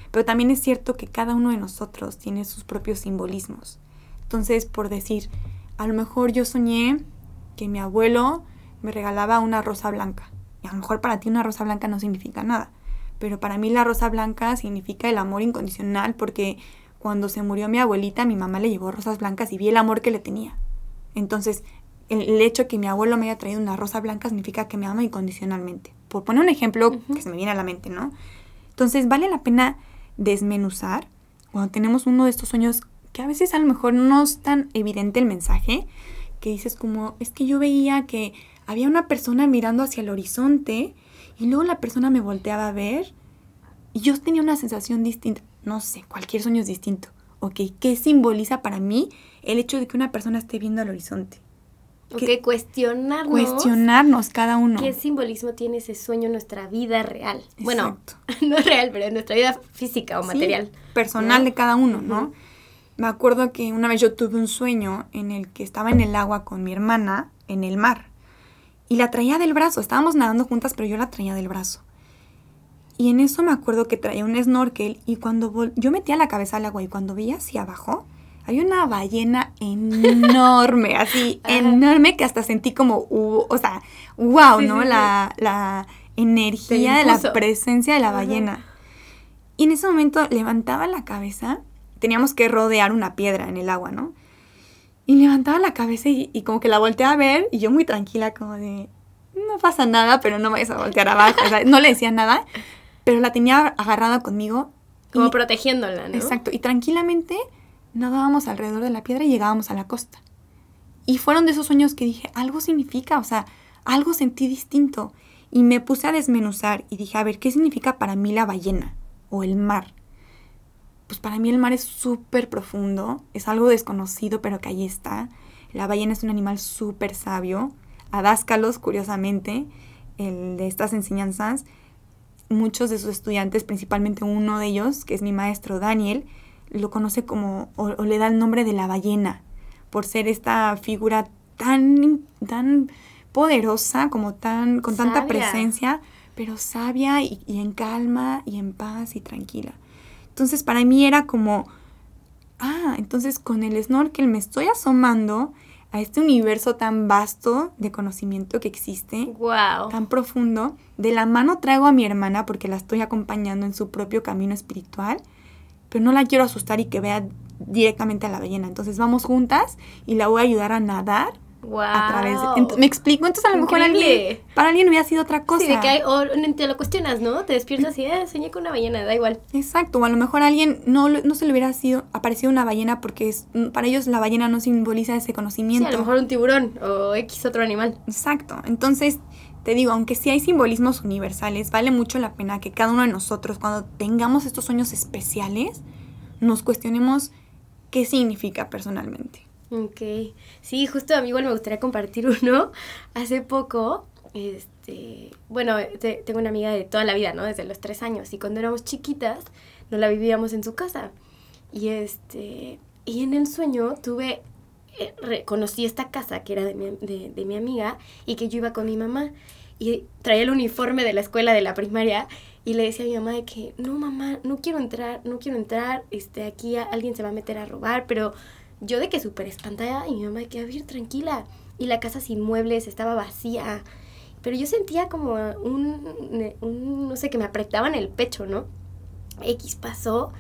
Pero también es cierto que cada uno de nosotros tiene sus propios simbolismos. Entonces, por decir, a lo mejor yo soñé que mi abuelo me regalaba una rosa blanca. Y a lo mejor para ti una rosa blanca no significa nada. Pero para mí la rosa blanca significa el amor incondicional porque cuando se murió mi abuelita, mi mamá le llevó rosas blancas y vi el amor que le tenía. Entonces, el, hecho que mi abuelo me haya traído una rosa blanca significa que me ama incondicionalmente. Por poner un ejemplo que se me viene a la mente, ¿no? Entonces, vale la pena desmenuzar cuando tenemos uno de estos sueños que a veces a lo mejor no es tan evidente el mensaje, que dices como, es que yo veía que había una persona mirando hacia el horizonte y luego la persona me volteaba a ver y yo tenía una sensación distinta no sé, cualquier sueño es distinto. ¿Ok? ¿Qué simboliza para mí el hecho de que una persona esté viendo al horizonte? Ok, cuestionarnos. Cuestionarnos cada uno. ¿Qué simbolismo tiene ese sueño en nuestra vida real? Bueno, no real, pero en nuestra vida física o material. Personal de cada uno, ¿no? Me acuerdo que una vez yo tuve un sueño en el que estaba en el agua con mi hermana en el mar. Y la traía del brazo. Estábamos nadando juntas, pero yo la traía del brazo. Y en eso me acuerdo que traía un snorkel y cuando yo metía la cabeza al agua y cuando veía hacia abajo, había una ballena enorme, así enorme que hasta sentí como, o sea, wow, ¿no? la, la, energía de la presencia de la ballena. Y en ese momento levantaba la cabeza, teníamos que rodear una piedra en el agua, ¿no? Y levantaba la cabeza y, y como que la volteaba a ver y yo muy tranquila como de, no pasa nada, pero no me vayas a voltear abajo. O sea, no le decía nada pero la tenía agarrada conmigo. Como protegiéndola, ¿no? Exacto, y tranquilamente nadábamos alrededor de la piedra y llegábamos a la costa. Y fueron de esos sueños que dije, algo significa, o sea, algo sentí distinto. Y me puse a desmenuzar y dije, a ver, ¿qué significa para mí la ballena o el mar? Pues para mí el mar es súper profundo, es algo desconocido, pero que ahí está. La ballena es un animal súper sabio, Adáscalos, curiosamente, el de estas enseñanzas, muchos de sus estudiantes, principalmente uno de ellos, que es mi maestro Daniel, lo conoce como, o, o le da el nombre de la ballena, por ser esta figura tan, tan poderosa, como tan, con tanta presencia, pero sabia y, y en calma y en paz y tranquila. Entonces para mí era como, ah, entonces con el snorkel me estoy asomando a este universo tan vasto de conocimiento que existe, Wow. tan profundo. De la mano traigo a mi hermana porque la estoy acompañando en su propio camino espiritual, pero no la quiero asustar y que vea directamente a la ballena. Entonces vamos juntas y la voy a ayudar a nadar Wow. a través de... Me explico, entonces a lo mejor alguien, para alguien hubiera sido otra cosa. Sí, de que hay, o te lo cuestionas, ¿no? Te despiertas y eh, soñé con una ballena, da igual. Exacto, o a lo mejor a alguien no, no se le hubiera sido aparecido una ballena porque es, mm, para ellos la ballena no simboliza ese Sí, conocimiento. a lo mejor un tiburón o X otro animal. Exacto, entonces te digo, aunque sí hay simbolismos universales, vale mucho la pena que cada uno de nosotros cuando tengamos estos sueños especiales nos cuestionemos qué significa personalmente. Ok. Sí, justo a mí igual me gustaría compartir uno. Hace poco, este, bueno, te- tengo una amiga de toda la vida, ¿no? Desde los tres años. Y cuando éramos chiquitas, nos la vivíamos en su casa. Y este, y en el sueño tuve, eh, conocí esta casa que era de mi, de, de mi amiga y que yo iba con mi mamá. Y traía el uniforme de la escuela de la primaria y le decía a mi mamá de que, no mamá, no quiero entrar, no quiero entrar, este, aquí alguien se va a meter a robar, pero yo de que súper espantada y mi mamá de que, a ver, tranquila. Y la casa sin muebles, estaba vacía. Pero yo sentía como un, un, no sé, que me apretaban el pecho, ¿no? X pasó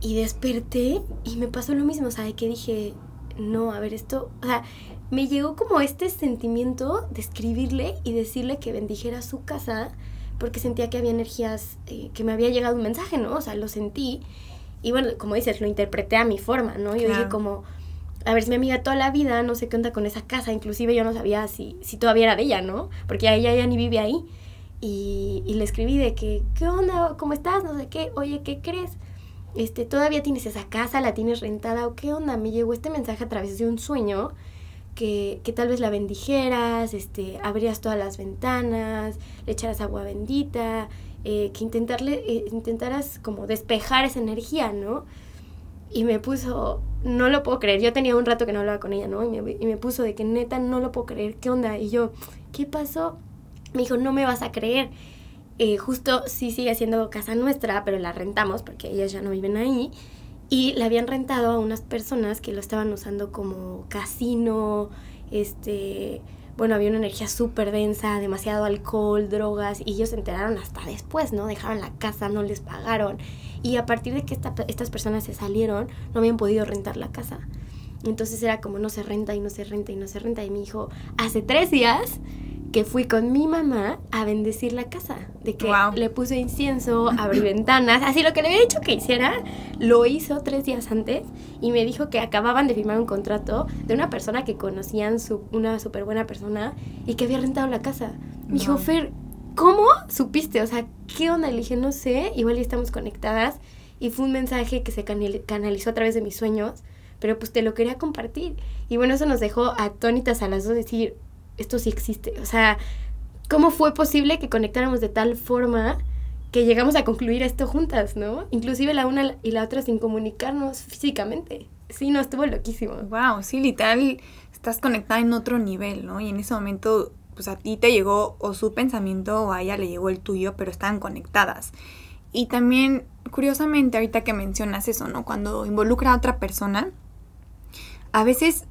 y desperté y me pasó lo mismo, o que dije, no, a ver, esto, o sea, me llegó como este sentimiento de escribirle y decirle que bendijera su casa porque sentía que había energías, eh, que me había llegado un mensaje, ¿no? O sea, lo sentí y bueno, como dices, lo interpreté a mi forma, ¿no? Yo dije como, a ver, es mi amiga toda la vida, no sé qué onda con esa casa, inclusive yo no sabía si, si todavía era de ella, ¿no? Porque ella ya ni vive ahí. Y, y le escribí de que, ¿qué onda? ¿Cómo estás? No sé qué. Oye, ¿qué crees? Este, ¿todavía tienes esa casa? ¿La tienes rentada? ¿O qué onda? Me llegó este mensaje a través de un sueño que, que tal vez la bendijeras, este, abrías todas las ventanas, le echaras agua bendita, eh, que intentarle, eh, intentaras como despejar esa energía, ¿no? Y me puso, no lo puedo creer, yo tenía un rato que no hablaba con ella, ¿no? Y me, y me puso de que neta no lo puedo creer, ¿qué onda? Y yo, ¿qué pasó? Me dijo, no me vas a creer. Eh, justo sí sigue siendo casa nuestra, pero la rentamos porque ellas ya no viven ahí. Y la habían rentado a unas personas que lo estaban usando como casino, este, bueno, había una energía súper densa, demasiado alcohol, drogas, y ellos se enteraron hasta después, ¿no? Dejaron la casa, no les pagaron. Y a partir de que esta- estas personas se salieron, no habían podido rentar la casa. Entonces era como no se renta y no se renta y no se renta. Y me dijo, hace tres días que fui con mi mamá a bendecir la casa. De que Guau. le puse incienso, abrí ventanas, así lo que le había dicho que hiciera, lo hizo tres días antes y me dijo que acababan de firmar un contrato de una persona que conocían, su, una súper buena persona, y que había rentado la casa. Me dijo, Guau. Fer, ¿cómo supiste? O sea, ¿qué onda? Le dije, no sé, igual ya estamos conectadas. Y fue un mensaje que se canali- canalizó a través de mis sueños, pero pues te lo quería compartir. Y bueno, eso nos dejó atónitas a las dos decir, esto sí existe. O sea, ¿cómo fue posible que conectáramos de tal forma que llegamos a concluir esto juntas, ¿no? Inclusive la una y la otra sin comunicarnos físicamente. Sí, no, estuvo loquísimo. Wow, sí, literal, estás conectada en otro nivel, ¿no? Y en ese momento, pues a ti te llegó o su pensamiento o a ella le llegó el tuyo, pero estaban conectadas. Y también, curiosamente, ahorita que mencionas eso, ¿no? Cuando involucra a otra persona, a veces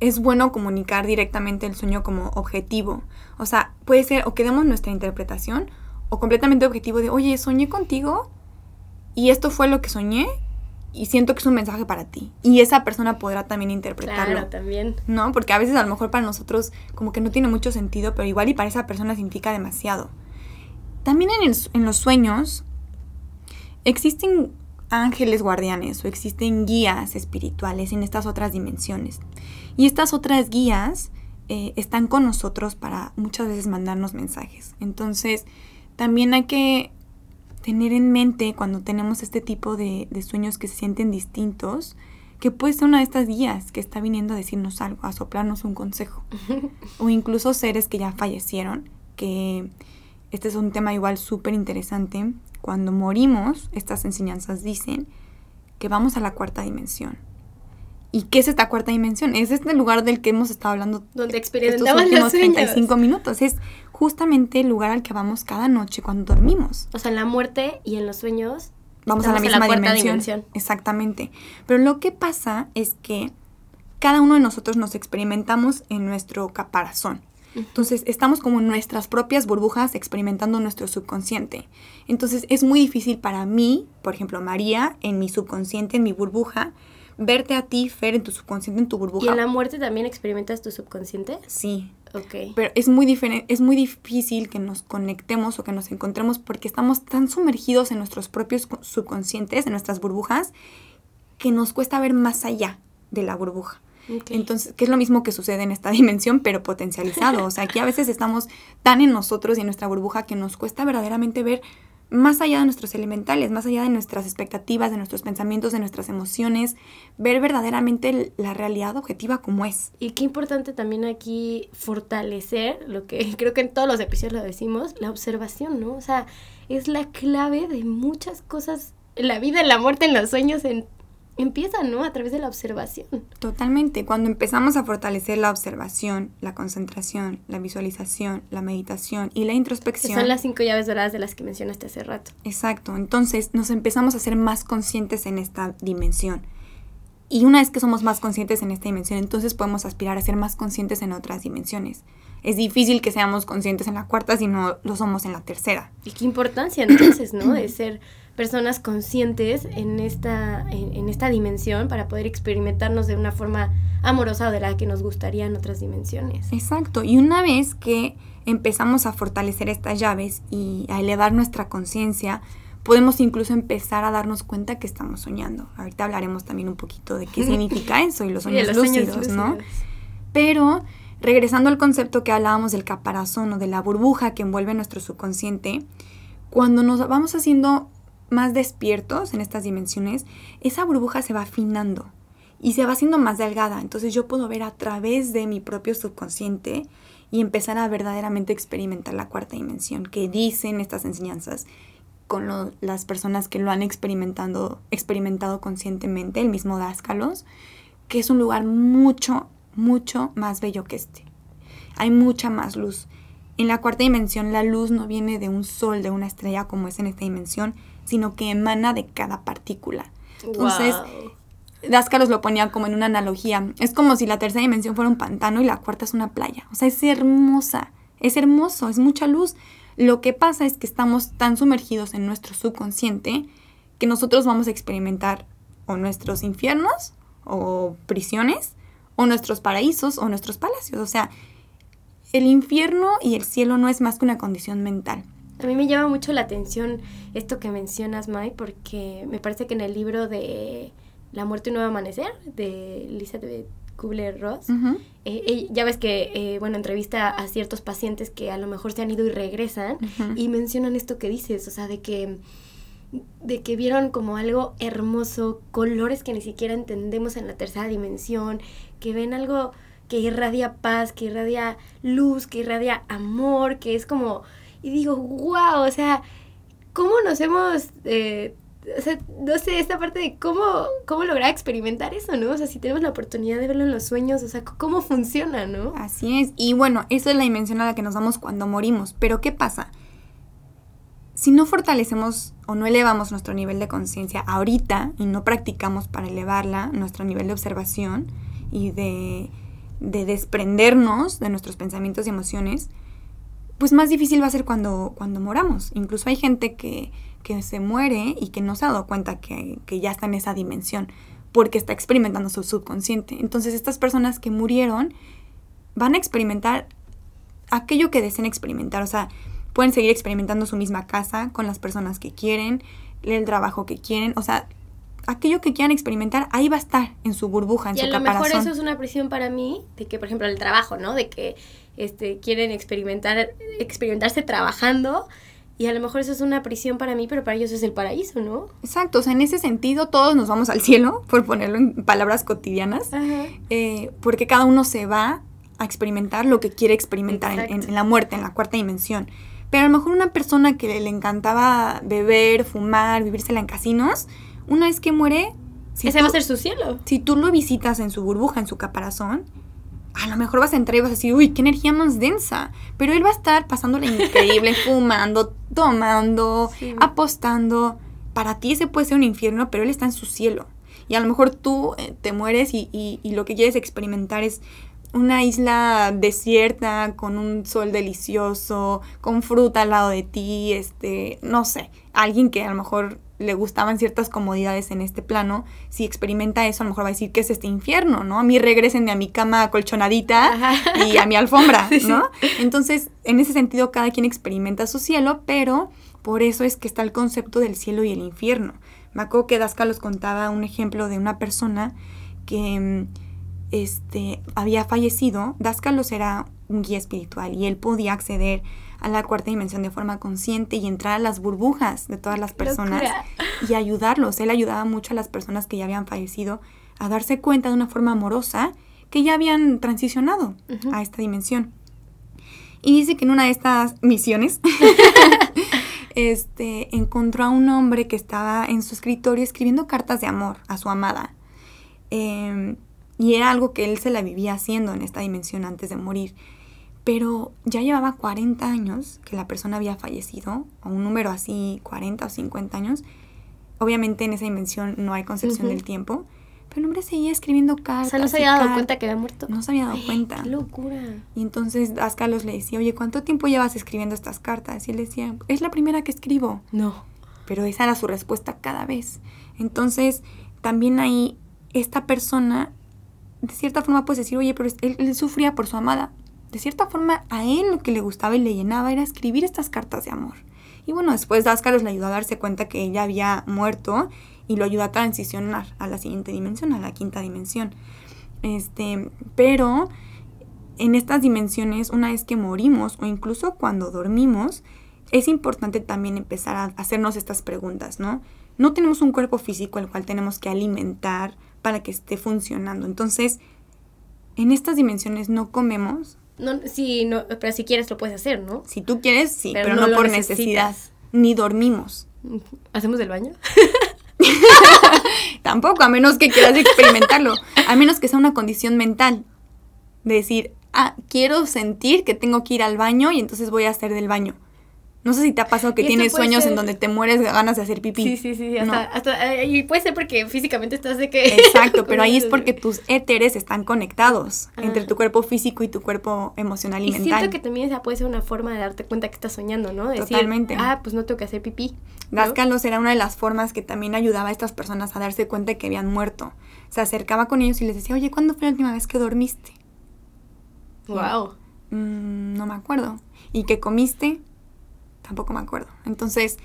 es bueno comunicar directamente el sueño como objetivo. O sea, puede ser o que demos nuestra interpretación o completamente objetivo de, oye, soñé contigo y esto fue lo que soñé y siento que es un mensaje para ti. Y esa persona podrá también interpretarlo. Claro, también. ¿No? Porque a veces a lo mejor para nosotros como que no tiene mucho sentido, pero igual y para esa persona significa demasiado. También en, el en los sueños existen ángeles guardianes o existen guías espirituales en estas otras dimensiones. Y estas otras guías eh, están con nosotros para muchas veces mandarnos mensajes. Entonces, también hay que tener en mente cuando tenemos este tipo de, de sueños que se sienten distintos, que puede ser una de estas guías que está viniendo a decirnos algo, a soplarnos un consejo. o incluso seres que ya fallecieron, que este es un tema igual súper interesante. Cuando morimos, estas enseñanzas dicen que vamos a la cuarta dimensión. ¿Y qué es esta cuarta dimensión? Es este lugar del que hemos estado hablando Donde estos experimentamos últimos los sueños. 35 minutos. Es justamente el lugar al que vamos cada noche cuando dormimos. O sea, en la muerte y en los sueños. Vamos a la misma dimensión. Exactamente. Pero lo que pasa es que cada uno de nosotros nos experimentamos en nuestro caparazón. Entonces, estamos como en nuestras propias burbujas experimentando nuestro subconsciente. Entonces, es muy difícil para mí, por ejemplo, María, en mi subconsciente, en mi burbuja, verte a ti, Fer, en tu subconsciente, en tu burbuja. ¿Y en la muerte también experimentas tu subconsciente? Sí. Ok. Pero es muy, diferen- es muy difícil que nos conectemos o que nos encontremos porque estamos tan sumergidos en nuestros propios co- subconscientes, en nuestras burbujas, que nos cuesta ver más allá de la burbuja. Entonces, que es lo mismo que sucede en esta dimensión, pero potencializado. O sea, aquí a veces estamos tan en nosotros y en nuestra burbuja que nos cuesta verdaderamente ver más allá de nuestros elementales, más allá de nuestras expectativas, de nuestros pensamientos, de nuestras emociones, ver verdaderamente la realidad objetiva como es. Y qué importante también aquí fortalecer lo que creo que en todos los episodios lo decimos, la observación, ¿no? O sea, es la clave de muchas cosas. en La vida, en la muerte, en los sueños, en, empieza, ¿no? A través de la observación. Totalmente. Cuando empezamos a fortalecer la observación, la concentración, la visualización, la meditación y la Que introspección. son las cinco llaves doradas de las que mencionaste hace rato. Exacto. Entonces nos empezamos a ser más conscientes en esta dimensión. Y una vez que somos más conscientes en esta dimensión, entonces podemos aspirar a ser más conscientes en otras dimensiones. Es difícil que seamos conscientes en la cuarta si no lo somos en la tercera. Y qué importancia entonces, ¿no? De ser personas conscientes en esta, en, en esta dimensión para poder experimentarnos de una forma amorosa o de la que nos gustaría en otras dimensiones. Exacto. Y una vez que empezamos a fortalecer estas llaves y a elevar nuestra conciencia, podemos incluso empezar a darnos cuenta que estamos soñando. Ahorita hablaremos también un poquito de qué significa eso y los Sí, sueños sueños lúcidos, ¿no? lúcidos. Pero regresando al concepto que hablábamos del caparazón o de la burbuja que envuelve nuestro subconsciente, cuando nos vamos haciendo más despiertos en estas dimensiones, esa burbuja se va afinando y se va haciendo más delgada. Entonces yo puedo ver a través de mi propio subconsciente y empezar a verdaderamente experimentar la cuarta dimensión que dicen estas enseñanzas con las personas que lo han experimentado, experimentado conscientemente, el mismo Dáscalos, que es un lugar mucho, mucho más bello que este. Hay mucha más luz. En la cuarta dimensión la luz no viene de un sol, de una estrella como es en esta dimensión, sino que emana de cada partícula. Entonces. Dáscalos lo ponía como en una analogía. Es como si la tercera dimensión fuera un pantano y la cuarta es una playa. O sea, es hermosa, es hermoso, es mucha luz. Lo que pasa es que estamos tan sumergidos en nuestro subconsciente que nosotros vamos a experimentar o nuestros infiernos o prisiones o nuestros paraísos o nuestros palacios. O sea, el infierno y el cielo no es más que una condición mental. A mí me llama mucho la atención esto que mencionas, Mai, porque me parece que en el libro de La muerte y un nuevo amanecer, de Elizabeth Kubler-Ross, eh, ya ves que, eh, bueno, entrevista a ciertos pacientes que a lo mejor se han ido y regresan y mencionan esto que dices, o sea, de que de que vieron como algo hermoso, colores que ni siquiera entendemos en la tercera dimensión, que ven algo que irradia paz, que irradia luz, que irradia amor, que es como, y digo, wow, o sea, ¿cómo nos hemos, eh, o sea, no sé, esta parte de cómo, cómo lograr experimentar eso, ¿no? O sea, si tenemos la oportunidad de verlo en los sueños, o sea, cómo funciona, ¿no? Así es. Y bueno, esa es la dimensión a la que nos vamos cuando morimos. Pero ¿qué pasa? Si no fortalecemos o no elevamos nuestro nivel de conciencia ahorita y no practicamos para elevarla, nuestro nivel de observación y de, de desprendernos de nuestros pensamientos y emociones, pues más difícil va a ser cuando, cuando moramos. Incluso hay gente que, que se muere y que no se ha dado cuenta que, que ya está en esa dimensión porque está experimentando su subconsciente. Entonces estas personas que murieron van a experimentar aquello que deseen experimentar. O sea, pueden seguir experimentando su misma casa con las personas que quieren, el trabajo que quieren. O sea, aquello que quieran experimentar, ahí va a estar en su burbuja, en Y su a lo mejor caparazón. eso es una presión para mí, de que, por ejemplo, el trabajo, ¿no? De que este, quieren experimentar, experimentarse trabajando Y a lo mejor eso es una prisión para mí, pero para ellos es el paraíso, ¿no? Exacto, o sea, en ese sentido todos nos vamos al cielo, por ponerlo en palabras cotidianas, eh, porque cada uno se va a experimentar lo que quiere experimentar en, Exacto. en la muerte, en la cuarta dimensión. Pero a lo mejor una persona que le, le encantaba beber, fumar, vivírsela en casinos, una vez que muere, si Ese tú- va a ser su cielo. si tú lo visitas en su burbuja, en su caparazón, a lo mejor vas a entrar y vas a decir, uy, qué energía más densa. Pero él va a estar pasándola increíble, fumando, tomando, Sí. apostando. Para ti ese puede ser un infierno, pero él está en su cielo. Y a lo mejor tú eh, te mueres y, y- y lo que quieres experimentar es una isla desierta con un sol delicioso, con fruta al lado de ti, este, no sé, alguien que a lo mejor le gustaban ciertas comodidades en este plano, si experimenta eso, a lo mejor va a decir que es este infierno, ¿no? A mí regresen a mi cama acolchonadita Ajá. y a mi alfombra. ¿no? Entonces, en ese sentido, cada quien experimenta su cielo, pero por eso es que está el concepto del cielo y el infierno. Me acuerdo que Dascalos contaba un ejemplo de una persona que este, había fallecido. Dascalos era un guía espiritual y él podía acceder a la cuarta dimensión de forma consciente y entrar a las burbujas de todas las personas Locura. y ayudarlos. Él ayudaba mucho a las personas que ya habían fallecido a darse cuenta de una forma amorosa que ya habían transicionado a esta dimensión. Y dice que en una de estas misiones este, encontró a un hombre que estaba en su escritorio escribiendo cartas de amor a su amada. Em, y era algo que él se la vivía haciendo en esta dimensión antes de morir. Pero ya llevaba 40 años que la persona había fallecido, o un número así, 40 o 50 años. Obviamente en esa dimensión no hay concepción del tiempo, pero el hombre seguía escribiendo O cartas. sea, no se había dado cuenta que había muerto. No se había dado Ay, cuenta. Qué locura. Y entonces Ascalos le decía, oye, ¿cuánto tiempo llevas escribiendo estas cartas? Y él decía, es la primera que escribo. No. Pero esa era su respuesta cada vez. Entonces, también ahí, esta persona, de cierta forma puedes decir, oye, pero él, él sufría por su amada. De cierta forma, a él lo que le gustaba y le llenaba era escribir estas cartas de amor. Y bueno, después Ascalos le ayudó a darse cuenta que ella había muerto y lo ayudó a transicionar a la siguiente dimensión, a la quinta dimensión. Este, pero en estas dimensiones, una vez que morimos o incluso cuando dormimos, es importante también empezar a hacernos estas preguntas, ¿no? No tenemos un cuerpo físico al cual tenemos que alimentar para que esté funcionando. Entonces, en estas dimensiones no comemos. No, sí, no, pero si quieres lo puedes hacer, ¿no? Si tú quieres, sí, Pero pero, no por necesitas. necesidad. Ni dormimos. ¿Hacemos del baño? Tampoco, a menos que quieras experimentarlo. A menos que sea una condición mental. De decir, ah, quiero sentir que tengo que ir al baño y entonces voy a hacer del baño. No sé si te ha pasado que tienes sueños ser- en donde te mueres ganas de hacer pipí. Sí, sí, sí. No. Hasta, hasta, eh, y puede ser porque físicamente estás de que... Exacto, pero ahí es porque tus éteres están conectados Ah. entre tu cuerpo físico y tu cuerpo emocional y, Y mental. siento que también esa puede ser una forma de darte cuenta que estás soñando, ¿no? Decir, Totalmente. Ah, pues no tengo que hacer pipí. ¿no? Dascalos era una de las formas que también ayudaba a estas personas a darse cuenta de que habían muerto. Se acercaba con ellos y les decía, oye, ¿cuándo fue la última vez que dormiste? Wow. "Mm, no me acuerdo. ¿Y qué comiste? Tampoco me acuerdo. Entonces,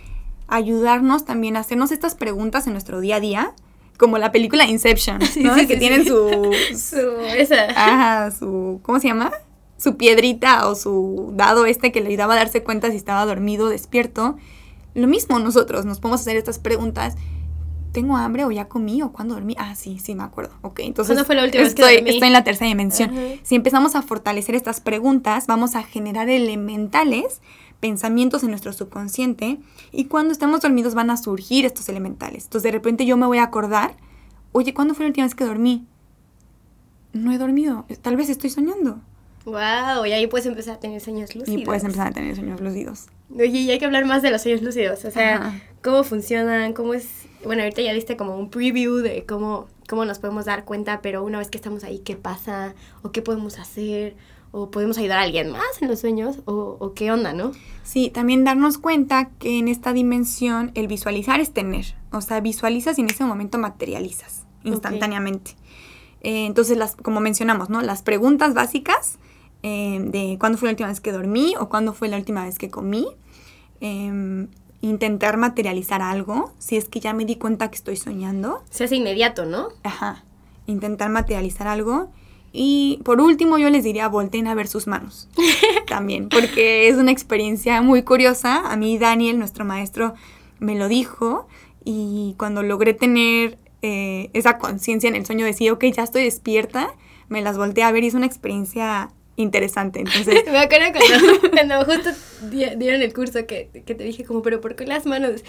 ayudarnos también a hacernos estas preguntas en nuestro día a día, como la película Inception, Sí, ¿no? sí, que sí, tienen su, Su, esa. Ajá, su, ¿cómo se llama? Su piedrita o su dado este que le ayudaba a darse cuenta si estaba dormido o despierto. Lo mismo nosotros, nos podemos hacer estas preguntas. ¿Tengo hambre o ya comí o cuándo dormí? Ah, sí, sí, me acuerdo. Ok, entonces ¿Cuándo fue la última vez que estoy, dormí? estoy en la tercera dimensión. Si empezamos a fortalecer estas preguntas, vamos a generar elementales, pensamientos en nuestro subconsciente, y cuando estemos dormidos van a surgir estos elementales. Entonces de repente yo me voy a acordar, oye, ¿cuándo fue la última vez que dormí? No he dormido, tal vez estoy soñando. Wow, y ahí puedes empezar a tener sueños lúcidos. Y puedes empezar a tener sueños lúcidos. Oye, y hay que hablar más de los sueños lúcidos, o sea, Ajá. cómo funcionan, cómo es... Bueno, ahorita ya diste como un preview de cómo, cómo nos podemos dar cuenta, pero una vez que estamos ahí, ¿qué pasa? ¿O qué podemos hacer? ¿O podemos ayudar a alguien más en los sueños? ¿O, o qué onda, no? Sí, también darnos cuenta que en esta dimensión el visualizar es tener. O sea, visualizas y en ese momento materializas instantáneamente. Eh, entonces, las, como mencionamos, ¿no? Las preguntas básicas eh, de cuándo fue la última vez que dormí o cuándo fue la última vez que comí. Em, intentar materializar algo, si es que ya me di cuenta que estoy soñando. Se hace inmediato, ¿no? Ajá. Intentar materializar algo Y por último, yo les diría, volteen a ver sus manos también, porque es una experiencia muy curiosa. A mí Daniel, nuestro maestro, me lo dijo y cuando logré tener eh, esa conciencia en el sueño, decía, ok, ya estoy despierta, me las volteé a ver y es una experiencia interesante. Entonces, me acuerdo cuando, cuando justo di- dieron el curso que, que te dije como, pero ¿por qué las manos?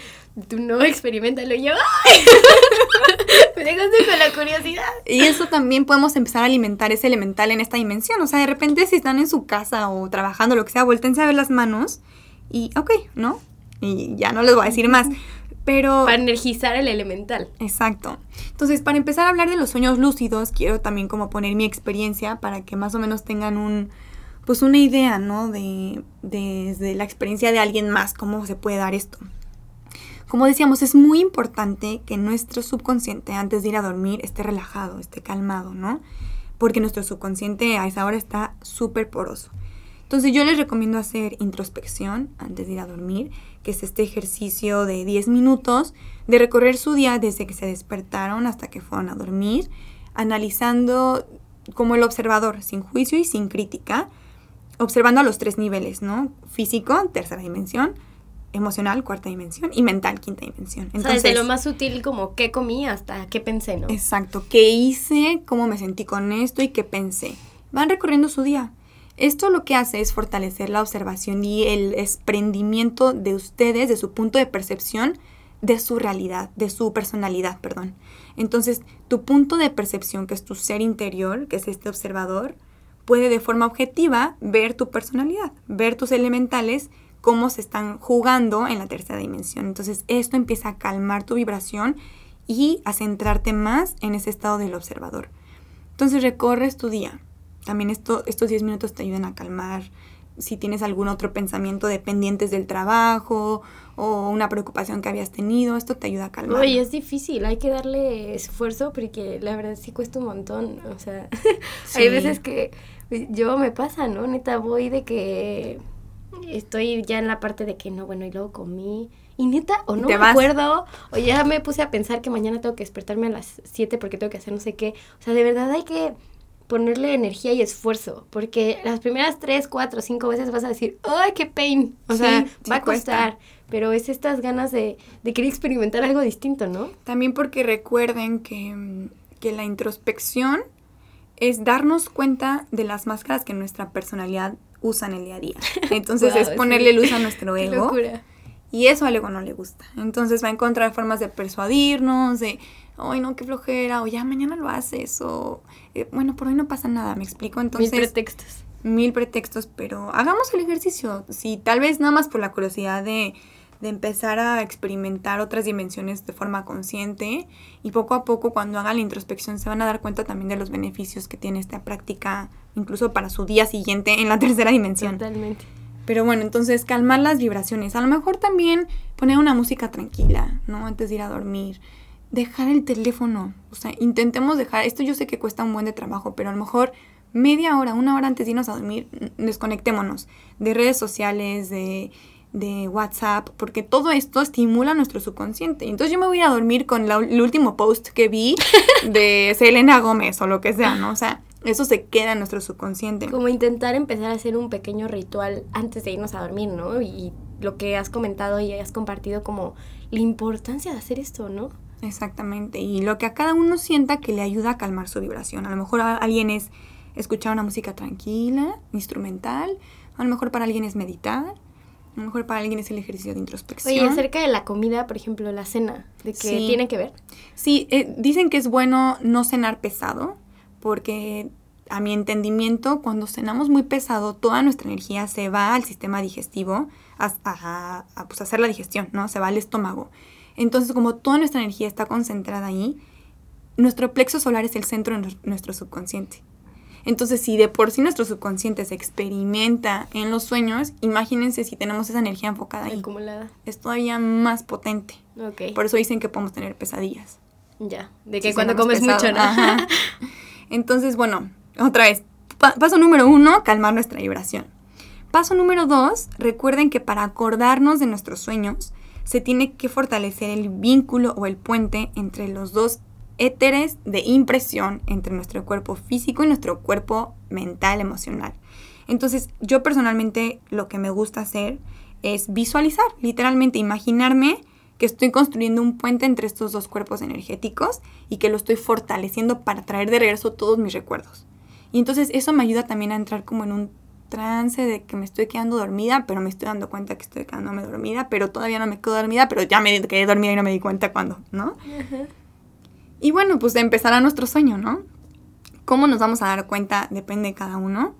Tú no, experimentalo Y yo. ¡ay! me dejaste con la curiosidad. Y eso también podemos empezar a alimentar ese elemental en esta dimensión. O sea, de repente si están en su casa o trabajando, lo que sea, voltense a ver las manos y, ok, ¿no? Y ya no les voy a decir más. Pero... Para energizar el elemental. Exacto. Entonces, para empezar a hablar de los sueños lúcidos, quiero también como poner mi experiencia para que más o menos tengan un, pues una idea, ¿no? De, desde la experiencia de alguien más, cómo se puede dar esto. Como decíamos, es muy importante que nuestro subconsciente antes de ir a dormir esté relajado, esté calmado, ¿no? Porque nuestro subconsciente a esa hora está súper poroso. Entonces yo les recomiendo hacer introspección antes de ir a dormir, que es este ejercicio de 10 minutos de recorrer su día desde que se despertaron hasta que fueron a dormir, analizando como el observador, sin juicio y sin crítica, observando a los tres niveles, ¿no? Físico, tercera dimensión, emocional, cuarta dimensión, y mental, quinta dimensión. o sea, desde lo más sutil como qué comí hasta qué pensé, ¿no? Exacto, qué hice, cómo me sentí con esto y qué pensé. Van recorriendo su día. Esto lo que hace es fortalecer la observación y el desprendimiento de ustedes, de su punto de percepción, de su realidad, de su personalidad, perdón. Entonces, tu punto de percepción, que es tu ser interior, que es este observador, puede de forma objetiva ver tu personalidad, ver tus elementales, cómo se están jugando en la tercera dimensión. Entonces, esto empieza a calmar tu vibración y a centrarte más en ese estado del observador. Entonces, recorres tu día. También esto, estos 10 minutos te ayudan a calmar si tienes algún otro pensamiento de pendientes del trabajo o una preocupación que habías tenido, esto te ayuda a calmar. Oye, es difícil, hay que darle esfuerzo porque la verdad sí cuesta un montón, o sea, Sí. hay veces que yo me pasa, ¿no? Neta, voy de que estoy ya en la parte de que no, bueno, y luego comí. Y neta, o no me vas. acuerdo, o ya me puse a pensar que mañana tengo que despertarme a las 7 porque tengo que hacer no sé qué. O sea, de verdad hay que ponerle energía y esfuerzo, porque las primeras 3, 4, 5 veces vas a decir, ¡ay, qué pain! O Sí, sea, sí va a cuesta. costar, pero es estas ganas de, de querer experimentar algo distinto, ¿no? También porque recuerden que, que la introspección es darnos cuenta de las máscaras que nuestra personalidad usa en el día a día. Entonces es sí. ponerle luz a nuestro Qué ego. locura. Y eso al ego no le gusta. Entonces va a encontrar formas de persuadirnos, de, ay, no, qué flojera, o ya mañana lo haces, o, eh, bueno, por hoy no pasa nada, me explico. Entonces, Mil pretextos. mil pretextos, pero hagamos el ejercicio. Si tal vez nada más por la curiosidad de, de empezar a experimentar otras dimensiones de forma consciente y poco a poco cuando hagan la introspección se van a dar cuenta también de los beneficios que tiene esta práctica, incluso para su día siguiente en la tercera dimensión. Totalmente. Pero bueno, entonces calmar las vibraciones. A lo mejor también poner una música tranquila, ¿no? Antes de ir a dormir. Dejar el teléfono. O sea, intentemos dejar. Esto yo sé que cuesta un buen de trabajo, pero a lo mejor media hora, una hora antes de irnos a dormir, n- desconectémonos de redes sociales, de, de WhatsApp, porque todo esto estimula nuestro subconsciente. Entonces yo me voy a ir a dormir con la- el último post que vi de Selena Gómez o lo que sea, ¿no? O sea, eso se queda en nuestro subconsciente. Como intentar empezar a hacer un pequeño ritual antes de irnos a dormir, ¿no? Y lo que has comentado y has compartido como la importancia de hacer esto, ¿no? Exactamente, y lo que a cada uno sienta que le ayuda a calmar su vibración. A lo mejor a alguien es escuchar una música tranquila, instrumental, a lo mejor para alguien es meditar, a lo mejor para alguien es el ejercicio de introspección. Oye, acerca de la comida, por ejemplo, la cena, de que Sí. tiene que ver. Sí, eh, dicen que es bueno no cenar pesado, porque a mi entendimiento, cuando cenamos muy pesado, toda nuestra energía se va al sistema digestivo a, a- a, pues, hacer la digestión, ¿no? Se va al estómago. Entonces, como toda nuestra energía está concentrada ahí, nuestro plexo solar es el centro de nues- nuestro subconsciente. Entonces, si de por sí nuestro subconsciente se experimenta en los sueños, imagínense si tenemos esa energía enfocada ahí. Acumulada. Es todavía más potente. Ok. Por eso dicen que podemos tener pesadillas. Ya. De que cuando comes pesado. mucho, ¿no? Ajá. Entonces, bueno, otra vez. Pa- paso número uno, calmar nuestra vibración. Paso número dos, recuerden que para acordarnos de nuestros sueños, se tiene que fortalecer el vínculo o el puente entre los dos éteres de impresión entre nuestro cuerpo físico y nuestro cuerpo mental, emocional. Entonces, yo personalmente lo que me gusta hacer es visualizar, literalmente imaginarme que estoy construyendo un puente entre estos dos cuerpos energéticos y que lo estoy fortaleciendo para traer de regreso todos mis recuerdos. Y entonces eso me ayuda también a entrar como en un trance de que me estoy quedando dormida, pero me estoy dando cuenta que estoy quedándome dormida, pero todavía no me quedo dormida, pero ya me quedé dormida y no me di cuenta cuándo, ¿no? Y bueno, pues empezará nuestro sueño, ¿no? ¿Cómo nos vamos a dar cuenta? Depende de cada uno,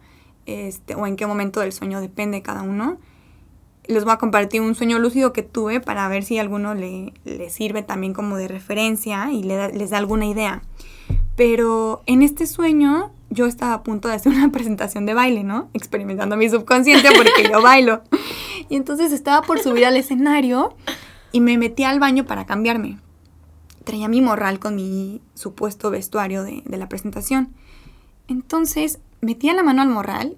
este, o en qué momento del sueño depende de cada uno les voy a compartir un sueño lúcido que tuve para ver si a alguno le, sirve también como de referencia y les da alguna idea. Pero en este sueño yo estaba a punto de hacer una presentación de baile, ¿no? Experimentando mi subconsciente porque yo bailo. Y entonces estaba por subir al escenario y me metí al baño para cambiarme. Traía mi morral con mi supuesto vestuario de, de la presentación. Entonces metía la mano al morral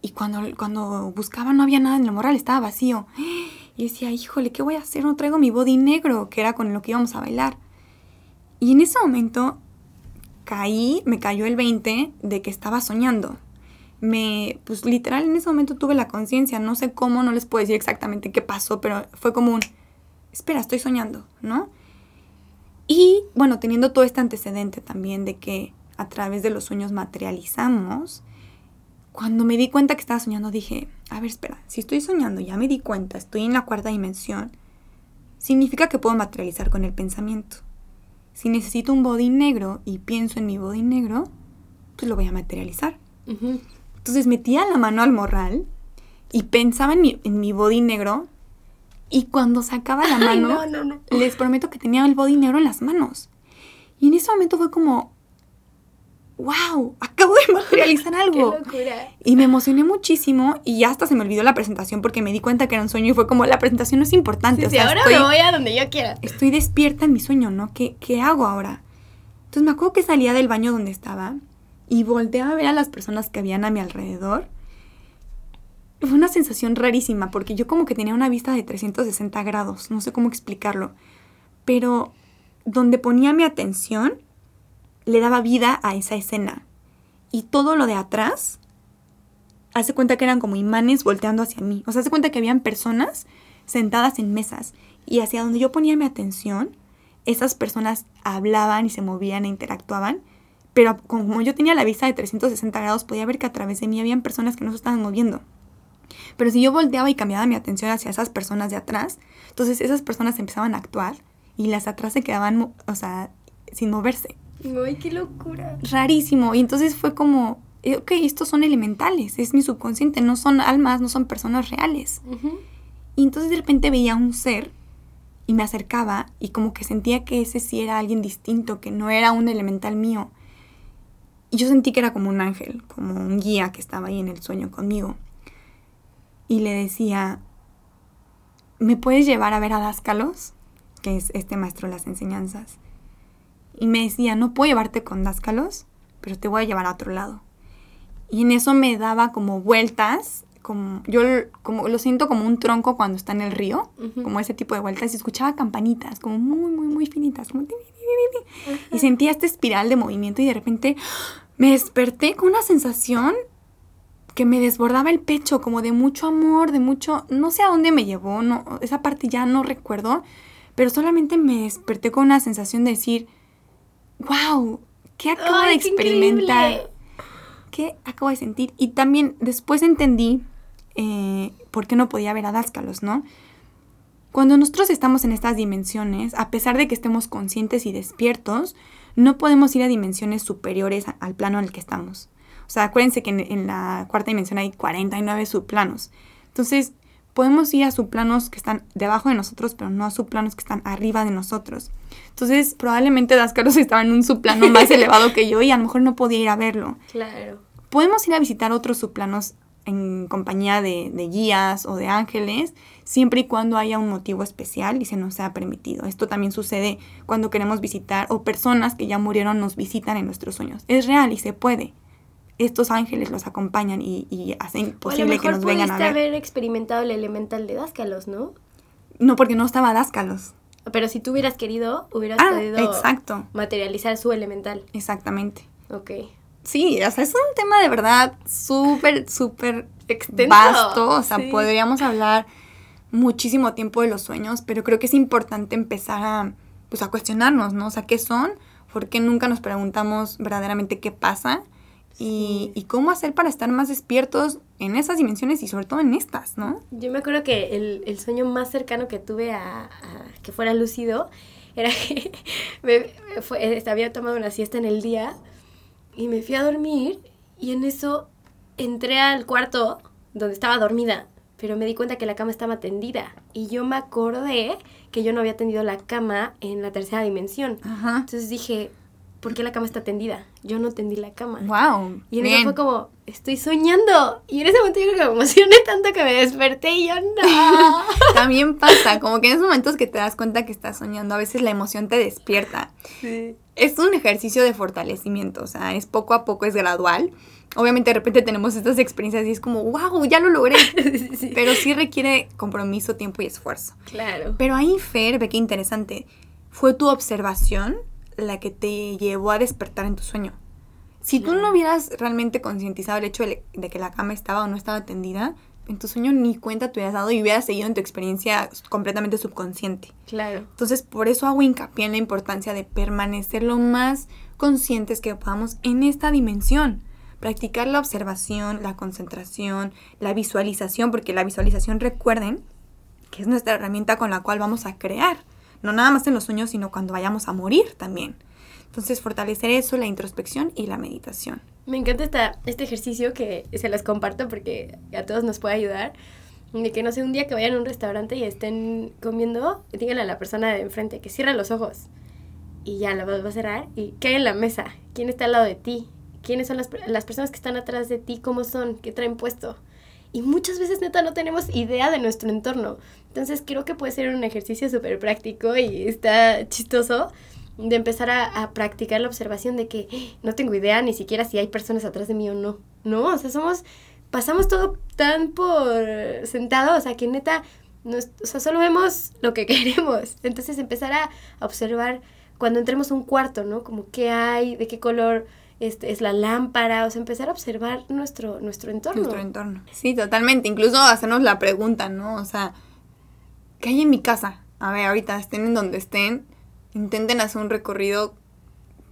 y cuando, cuando buscaba no había nada en el morral, estaba vacío. Y decía, híjole, ¿qué voy a hacer? No traigo mi body negro, que era con lo que íbamos a bailar. Y en ese momento caí, me cayó el 20 de que estaba soñando. Me, pues literal en ese momento tuve la conciencia, no sé cómo, no les puedo decir exactamente qué pasó, pero fue como un, espera, estoy soñando, ¿no? Y bueno, teniendo todo este antecedente también de que a través de los sueños materializamos, cuando me di cuenta que estaba soñando, dije, a ver, espera, si estoy soñando, ya me di cuenta, estoy en la cuarta dimensión, significa que puedo materializar con el pensamiento. Si necesito un body negro y pienso en mi body negro, pues lo voy a materializar. Entonces metía la mano al morral y pensaba en mi, en mi body negro y cuando sacaba la mano, les prometo que tenía el body negro en las manos. Y en ese momento fue como, wow, acabo de materializar algo. Qué locura. Y me emocioné muchísimo y ya hasta se me olvidó la presentación porque me di cuenta que era un sueño y fue como, la presentación no es importante. o sea, ahora me voy a donde yo quiera. Estoy despierta en mi sueño, ¿no? ¿Qué, ¿Qué hago ahora? Entonces me acuerdo que salía del baño donde estaba y volteaba a ver a las personas que habían a mi alrededor. Fue una sensación rarísima porque yo como que tenía una vista de 360 grados, no sé cómo explicarlo, pero donde ponía mi atención le daba vida a esa escena. Y todo lo de atrás, hace cuenta que eran como imanes volteando hacia mí. O sea, hace cuenta que habían personas sentadas en mesas. Y hacia donde yo ponía mi atención, esas personas hablaban y se movían e interactuaban. Pero como yo tenía la vista de 360 grados, podía ver que a través de mí habían personas que no se estaban moviendo. Pero si yo volteaba y cambiaba mi atención hacia esas personas de atrás, entonces esas personas empezaban a actuar y las atrás se quedaban, o sea, sin moverse. ¡Ay, qué locura! Rarísimo. Y entonces fue como, eh, ok, estos son elementales, es mi subconsciente, no son almas, no son personas reales. Y entonces de repente veía un ser y me acercaba y como que sentía que ese sí era alguien distinto, que no era un elemental mío. Y yo sentí que era como un ángel, como un guía que estaba ahí en el sueño conmigo. Y le decía, ¿me puedes llevar a ver a Dáscalos? Que es este maestro de las enseñanzas y me decía, no puedo llevarte con dáscalos, pero te voy a llevar a otro lado. Y en eso me daba como vueltas, como yo como lo siento como un tronco cuando está en el río, como ese tipo de vueltas, y escuchaba campanitas, como muy, muy, muy finitas, como... Y sentía esta espiral de movimiento y de repente me desperté con una sensación que me desbordaba el pecho, como de mucho amor, de mucho, no sé a dónde me llevó, no, esa parte ya no recuerdo, pero solamente me desperté con una sensación de decir, wow, ¿qué acabo de experimentar? Qué, acabo de sentir? Y también después entendí eh, por qué no podía ver a Dáscalos, ¿no? Cuando nosotros estamos en estas dimensiones, a pesar de que estemos conscientes y despiertos, no podemos ir a dimensiones superiores al plano en el que estamos. O sea, acuérdense que en, en la cuarta dimensión hay 49 subplanos. Entonces, podemos ir a subplanos que están debajo de nosotros, pero no a subplanos que están arriba de nosotros. Entonces, probablemente Dáscaros estaba en un subplano más elevado que yo y a lo mejor no podía ir a verlo. Claro. Podemos ir a visitar otros subplanos en compañía de, de, guías o de ángeles, siempre y cuando haya un motivo especial y se nos sea permitido. Esto también sucede cuando queremos visitar o personas que ya murieron nos visitan en nuestros sueños. Es real y se puede estos ángeles los acompañan y, hacen posible que nos vengan a ver. haber experimentado el elemental de Dáscalos, ¿no? No, porque no estaba Dáscalos. Pero si tú hubieras querido, hubieras Ah, podido exacto, materializar su elemental. exactamente. Ok. Sí, o sea, es un tema de verdad súper, súper Extenso. vasto. O sea, Sí. podríamos hablar muchísimo tiempo de los sueños, pero creo que es importante empezar a, pues, a cuestionarnos, ¿no? O sea, ¿qué son? Porque nunca nos preguntamos verdaderamente qué pasa y, Sí. y cómo hacer para estar más despiertos en esas dimensiones y sobre todo en estas, ¿no? Yo me acuerdo que el, el sueño más cercano que tuve a, a que fuera lúcido era que me, me fue- este, había tomado una siesta en el día y me fui a dormir y en eso entré al cuarto donde estaba dormida, pero me di cuenta que la cama estaba tendida y yo me acordé que yo no había tendido la cama en la tercera dimensión. Ajá. Entonces dije, ¿por qué la cama está tendida? Yo no tendí la cama. Wow. Y en eso fue como, estoy soñando. Y en ese momento yo creo que me emocioné tanto que me desperté y yo no. También pasa, como que en esos momentos que te das cuenta que estás soñando, a veces la emoción te despierta. Es un ejercicio de fortalecimiento, o sea, es poco a poco, es gradual. Obviamente de repente tenemos estas experiencias y es como, wow, ya lo logré. Sí, sí. Pero sí requiere compromiso, tiempo y esfuerzo. Claro. Pero ahí, Fer, ve qué interesante, fue tu observación la que te llevó a despertar en tu sueño. Si tú no hubieras realmente concientizado el hecho de, de que la cama estaba o no estaba tendida, en tu sueño ni cuenta te hubieras dado y hubieras seguido en tu experiencia completamente subconsciente. Claro. Entonces, por eso hago hincapié en la importancia de permanecer lo más conscientes que podamos en esta dimensión. Practicar la observación, la concentración, la visualización, porque la visualización, recuerden, que es nuestra herramienta con la cual vamos a crear. No nada más en los sueños, sino cuando vayamos a morir también. Entonces, fortalecer eso, la introspección y la meditación. Me encanta esta, este ejercicio que se las comparto porque a todos nos puede ayudar. De que no sé, un día que vayan a un restaurante y estén comiendo, díganle a la persona de enfrente que cierre los ojos. Y ya la va va a cerrar. Y ¿qué hay en la mesa? ¿Quién está al lado de ti? ¿Quiénes son las, las personas que están atrás de ti? ¿Cómo son? ¿Qué traen puesto? Y muchas veces, neta, no tenemos idea de nuestro entorno. Entonces, creo que puede ser un ejercicio súper práctico y está chistoso de empezar a, a practicar la observación de que "Eh, no tengo idea ni siquiera si hay personas atrás de mí o no. No, o sea, somos, pasamos todo tan por sentado, o sea, que neta, nos- solo vemos lo que queremos. Entonces, empezar a observar cuando entremos a un cuarto, ¿no? Como qué hay, de qué color este, es la lámpara, o sea, empezar a observar nuestro, nuestro entorno. Nuestro entorno. Sí, totalmente. Incluso hacernos la pregunta, ¿no? O sea, ¿qué hay en mi casa? A ver, ahorita estén en donde estén, intenten hacer un recorrido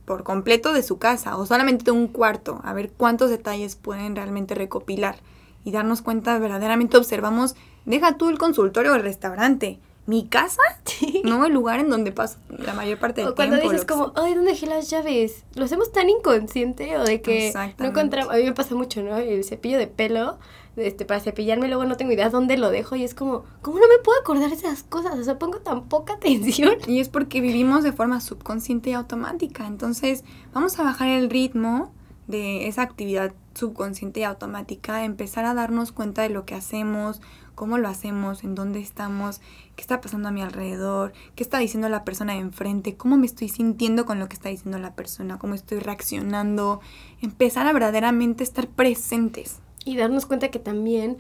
por completo de su casa o solamente de un cuarto, a ver cuántos detalles pueden realmente recopilar y darnos cuenta, verdaderamente observamos, deja tú el consultorio o el restaurante, mi casa, Sí. no el lugar en donde paso la mayor parte del O cuando tiempo. dices lo que como, ay, ¿dónde dejé las llaves? Lo hacemos tan inconsciente o de que no encontramos, a mí me pasa mucho, ¿no? El cepillo de pelo, este, para cepillarme luego no tengo idea dónde lo dejo y es como, ¿cómo no me puedo acordar de esas cosas? O sea, pongo tan poca atención. Y es porque vivimos de forma subconsciente y automática. Entonces, vamos a bajar el ritmo de esa actividad subconsciente y automática, empezar a darnos cuenta de lo que hacemos, cómo lo hacemos, en dónde estamos, qué está pasando a mi alrededor, qué está diciendo la persona de enfrente, cómo me estoy sintiendo con lo que está diciendo la persona, cómo estoy reaccionando, empezar a verdaderamente estar presentes. Y darnos cuenta que también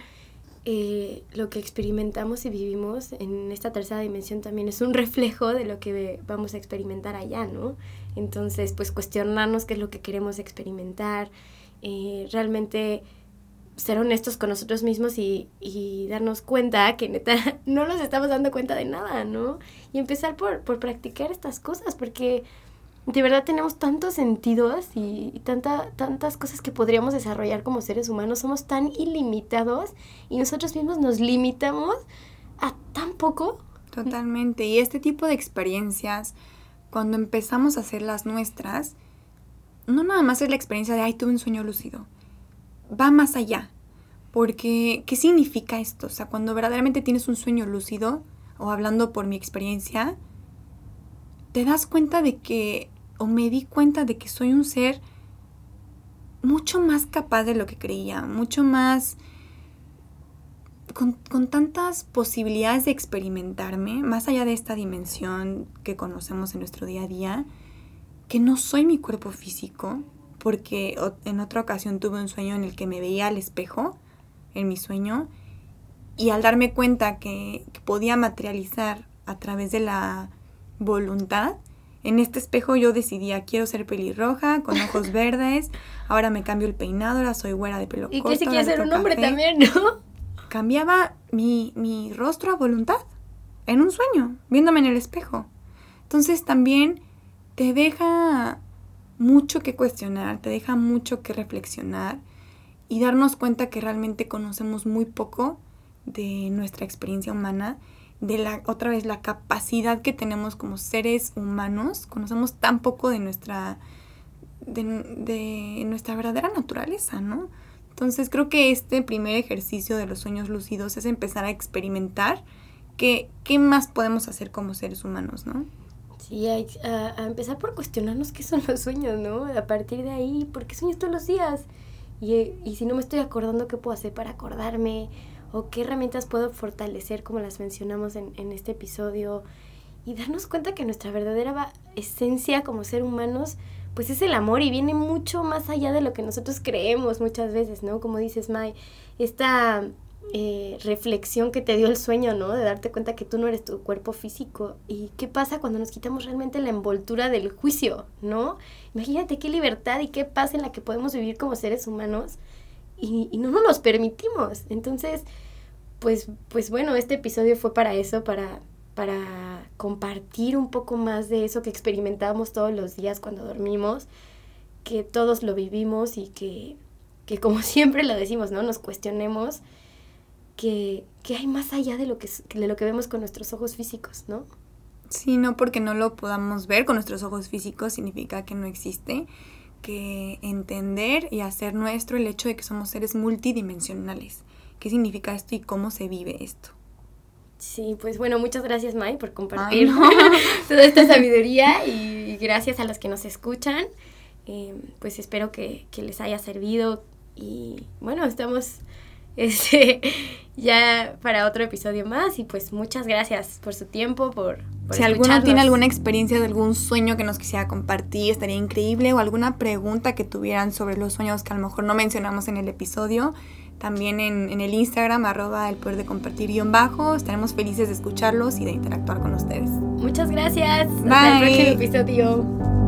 eh, lo que experimentamos y vivimos en esta tercera dimensión también es un reflejo de lo que vamos a experimentar allá, ¿no? Entonces, pues cuestionarnos qué es lo que queremos experimentar, eh, realmente ser honestos con nosotros mismos y, y darnos cuenta que neta no nos estamos dando cuenta de nada, ¿no? Y empezar por, por practicar estas cosas, porque de verdad tenemos tantos sentidos y, tanta, tantas cosas que podríamos desarrollar como seres humanos. Somos tan ilimitados y nosotros mismos nos limitamos a tan poco. Totalmente. Y este tipo de experiencias, cuando empezamos a hacer las nuestras, no nada más es la experiencia de, ay, tuve un sueño lúcido. Va más allá. Porque, ¿qué significa esto? O sea, cuando verdaderamente tienes un sueño lúcido, o hablando por mi experiencia, te das cuenta de que, o me di cuenta de que soy un ser mucho más capaz de lo que creía, mucho más con, con tantas posibilidades de experimentarme, más allá de esta dimensión que conocemos en nuestro día a día, que no soy mi cuerpo físico, porque en otra ocasión tuve un sueño en el que me veía al espejo, en mi sueño, y al darme cuenta que, que podía materializar a través de la voluntad. En este espejo yo decidía, quiero ser pelirroja, con ojos verdes, ahora me cambio el peinado, ahora soy güera de pelo Y corto. que se quiere ser un hombre café. también, ¿no? Cambiaba mi, mi rostro a voluntad, en un sueño, viéndome en el espejo. Entonces también te deja mucho que cuestionar, te deja mucho que reflexionar y darnos cuenta que realmente conocemos muy poco de nuestra experiencia humana, de la otra vez la capacidad que tenemos como seres humanos, conocemos tan poco de nuestra de, nuestra verdadera naturaleza, ¿no? Entonces creo que este primer ejercicio de los sueños lúcidos es empezar a experimentar qué, qué más podemos hacer como seres humanos, ¿no? Sí, hay, a, a empezar por cuestionarnos qué son los sueños, ¿no? A partir de ahí, ¿por qué sueño todos los días? Y, y si no me estoy acordando, ¿qué puedo hacer para acordarme? ¿O qué herramientas puedo fortalecer, como las mencionamos en, en este episodio? Y darnos cuenta que nuestra verdadera esencia como ser humanos, pues es el amor y viene mucho más allá de lo que nosotros creemos muchas veces, ¿no? Como dices, Mai, esta eh, reflexión que te dio el sueño, ¿no? De darte cuenta que tú no eres tu cuerpo físico. ¿Y qué pasa cuando nos quitamos realmente la envoltura del juicio, ¿no? Imagínate qué libertad y qué paz en la que podemos vivir como seres humanos y, no nos los permitimos. Entonces, pues, pues bueno, este episodio fue para eso, para, para compartir un poco más de eso que experimentamos todos los días cuando dormimos, que todos lo vivimos y que, que como siempre lo decimos, ¿no? Nos cuestionemos que, que hay más allá de lo que, de lo que vemos con nuestros ojos físicos, ¿no? Sí, no porque no lo podamos ver con nuestros ojos físicos significa que no existe, que entender y hacer nuestro el hecho de que somos seres multidimensionales. ¿Qué significa esto y cómo se vive esto? Sí, pues bueno, muchas gracias Mai por compartir Ay, no. toda esta sabiduría y gracias a los que nos escuchan. Eh, pues espero que, que les haya servido y bueno, estamos este, ya para otro episodio más y pues muchas gracias por su tiempo, por, por si alguno tiene alguna experiencia de algún sueño que nos quisiera compartir, estaría increíble, o alguna pregunta que tuvieran sobre los sueños que a lo mejor no mencionamos en el episodio, también en, en el Instagram, arroba el poder de compartir guion bajo, estaremos felices de escucharlos y de interactuar con ustedes. Muchas gracias. Hasta Bye. el próximo episodio.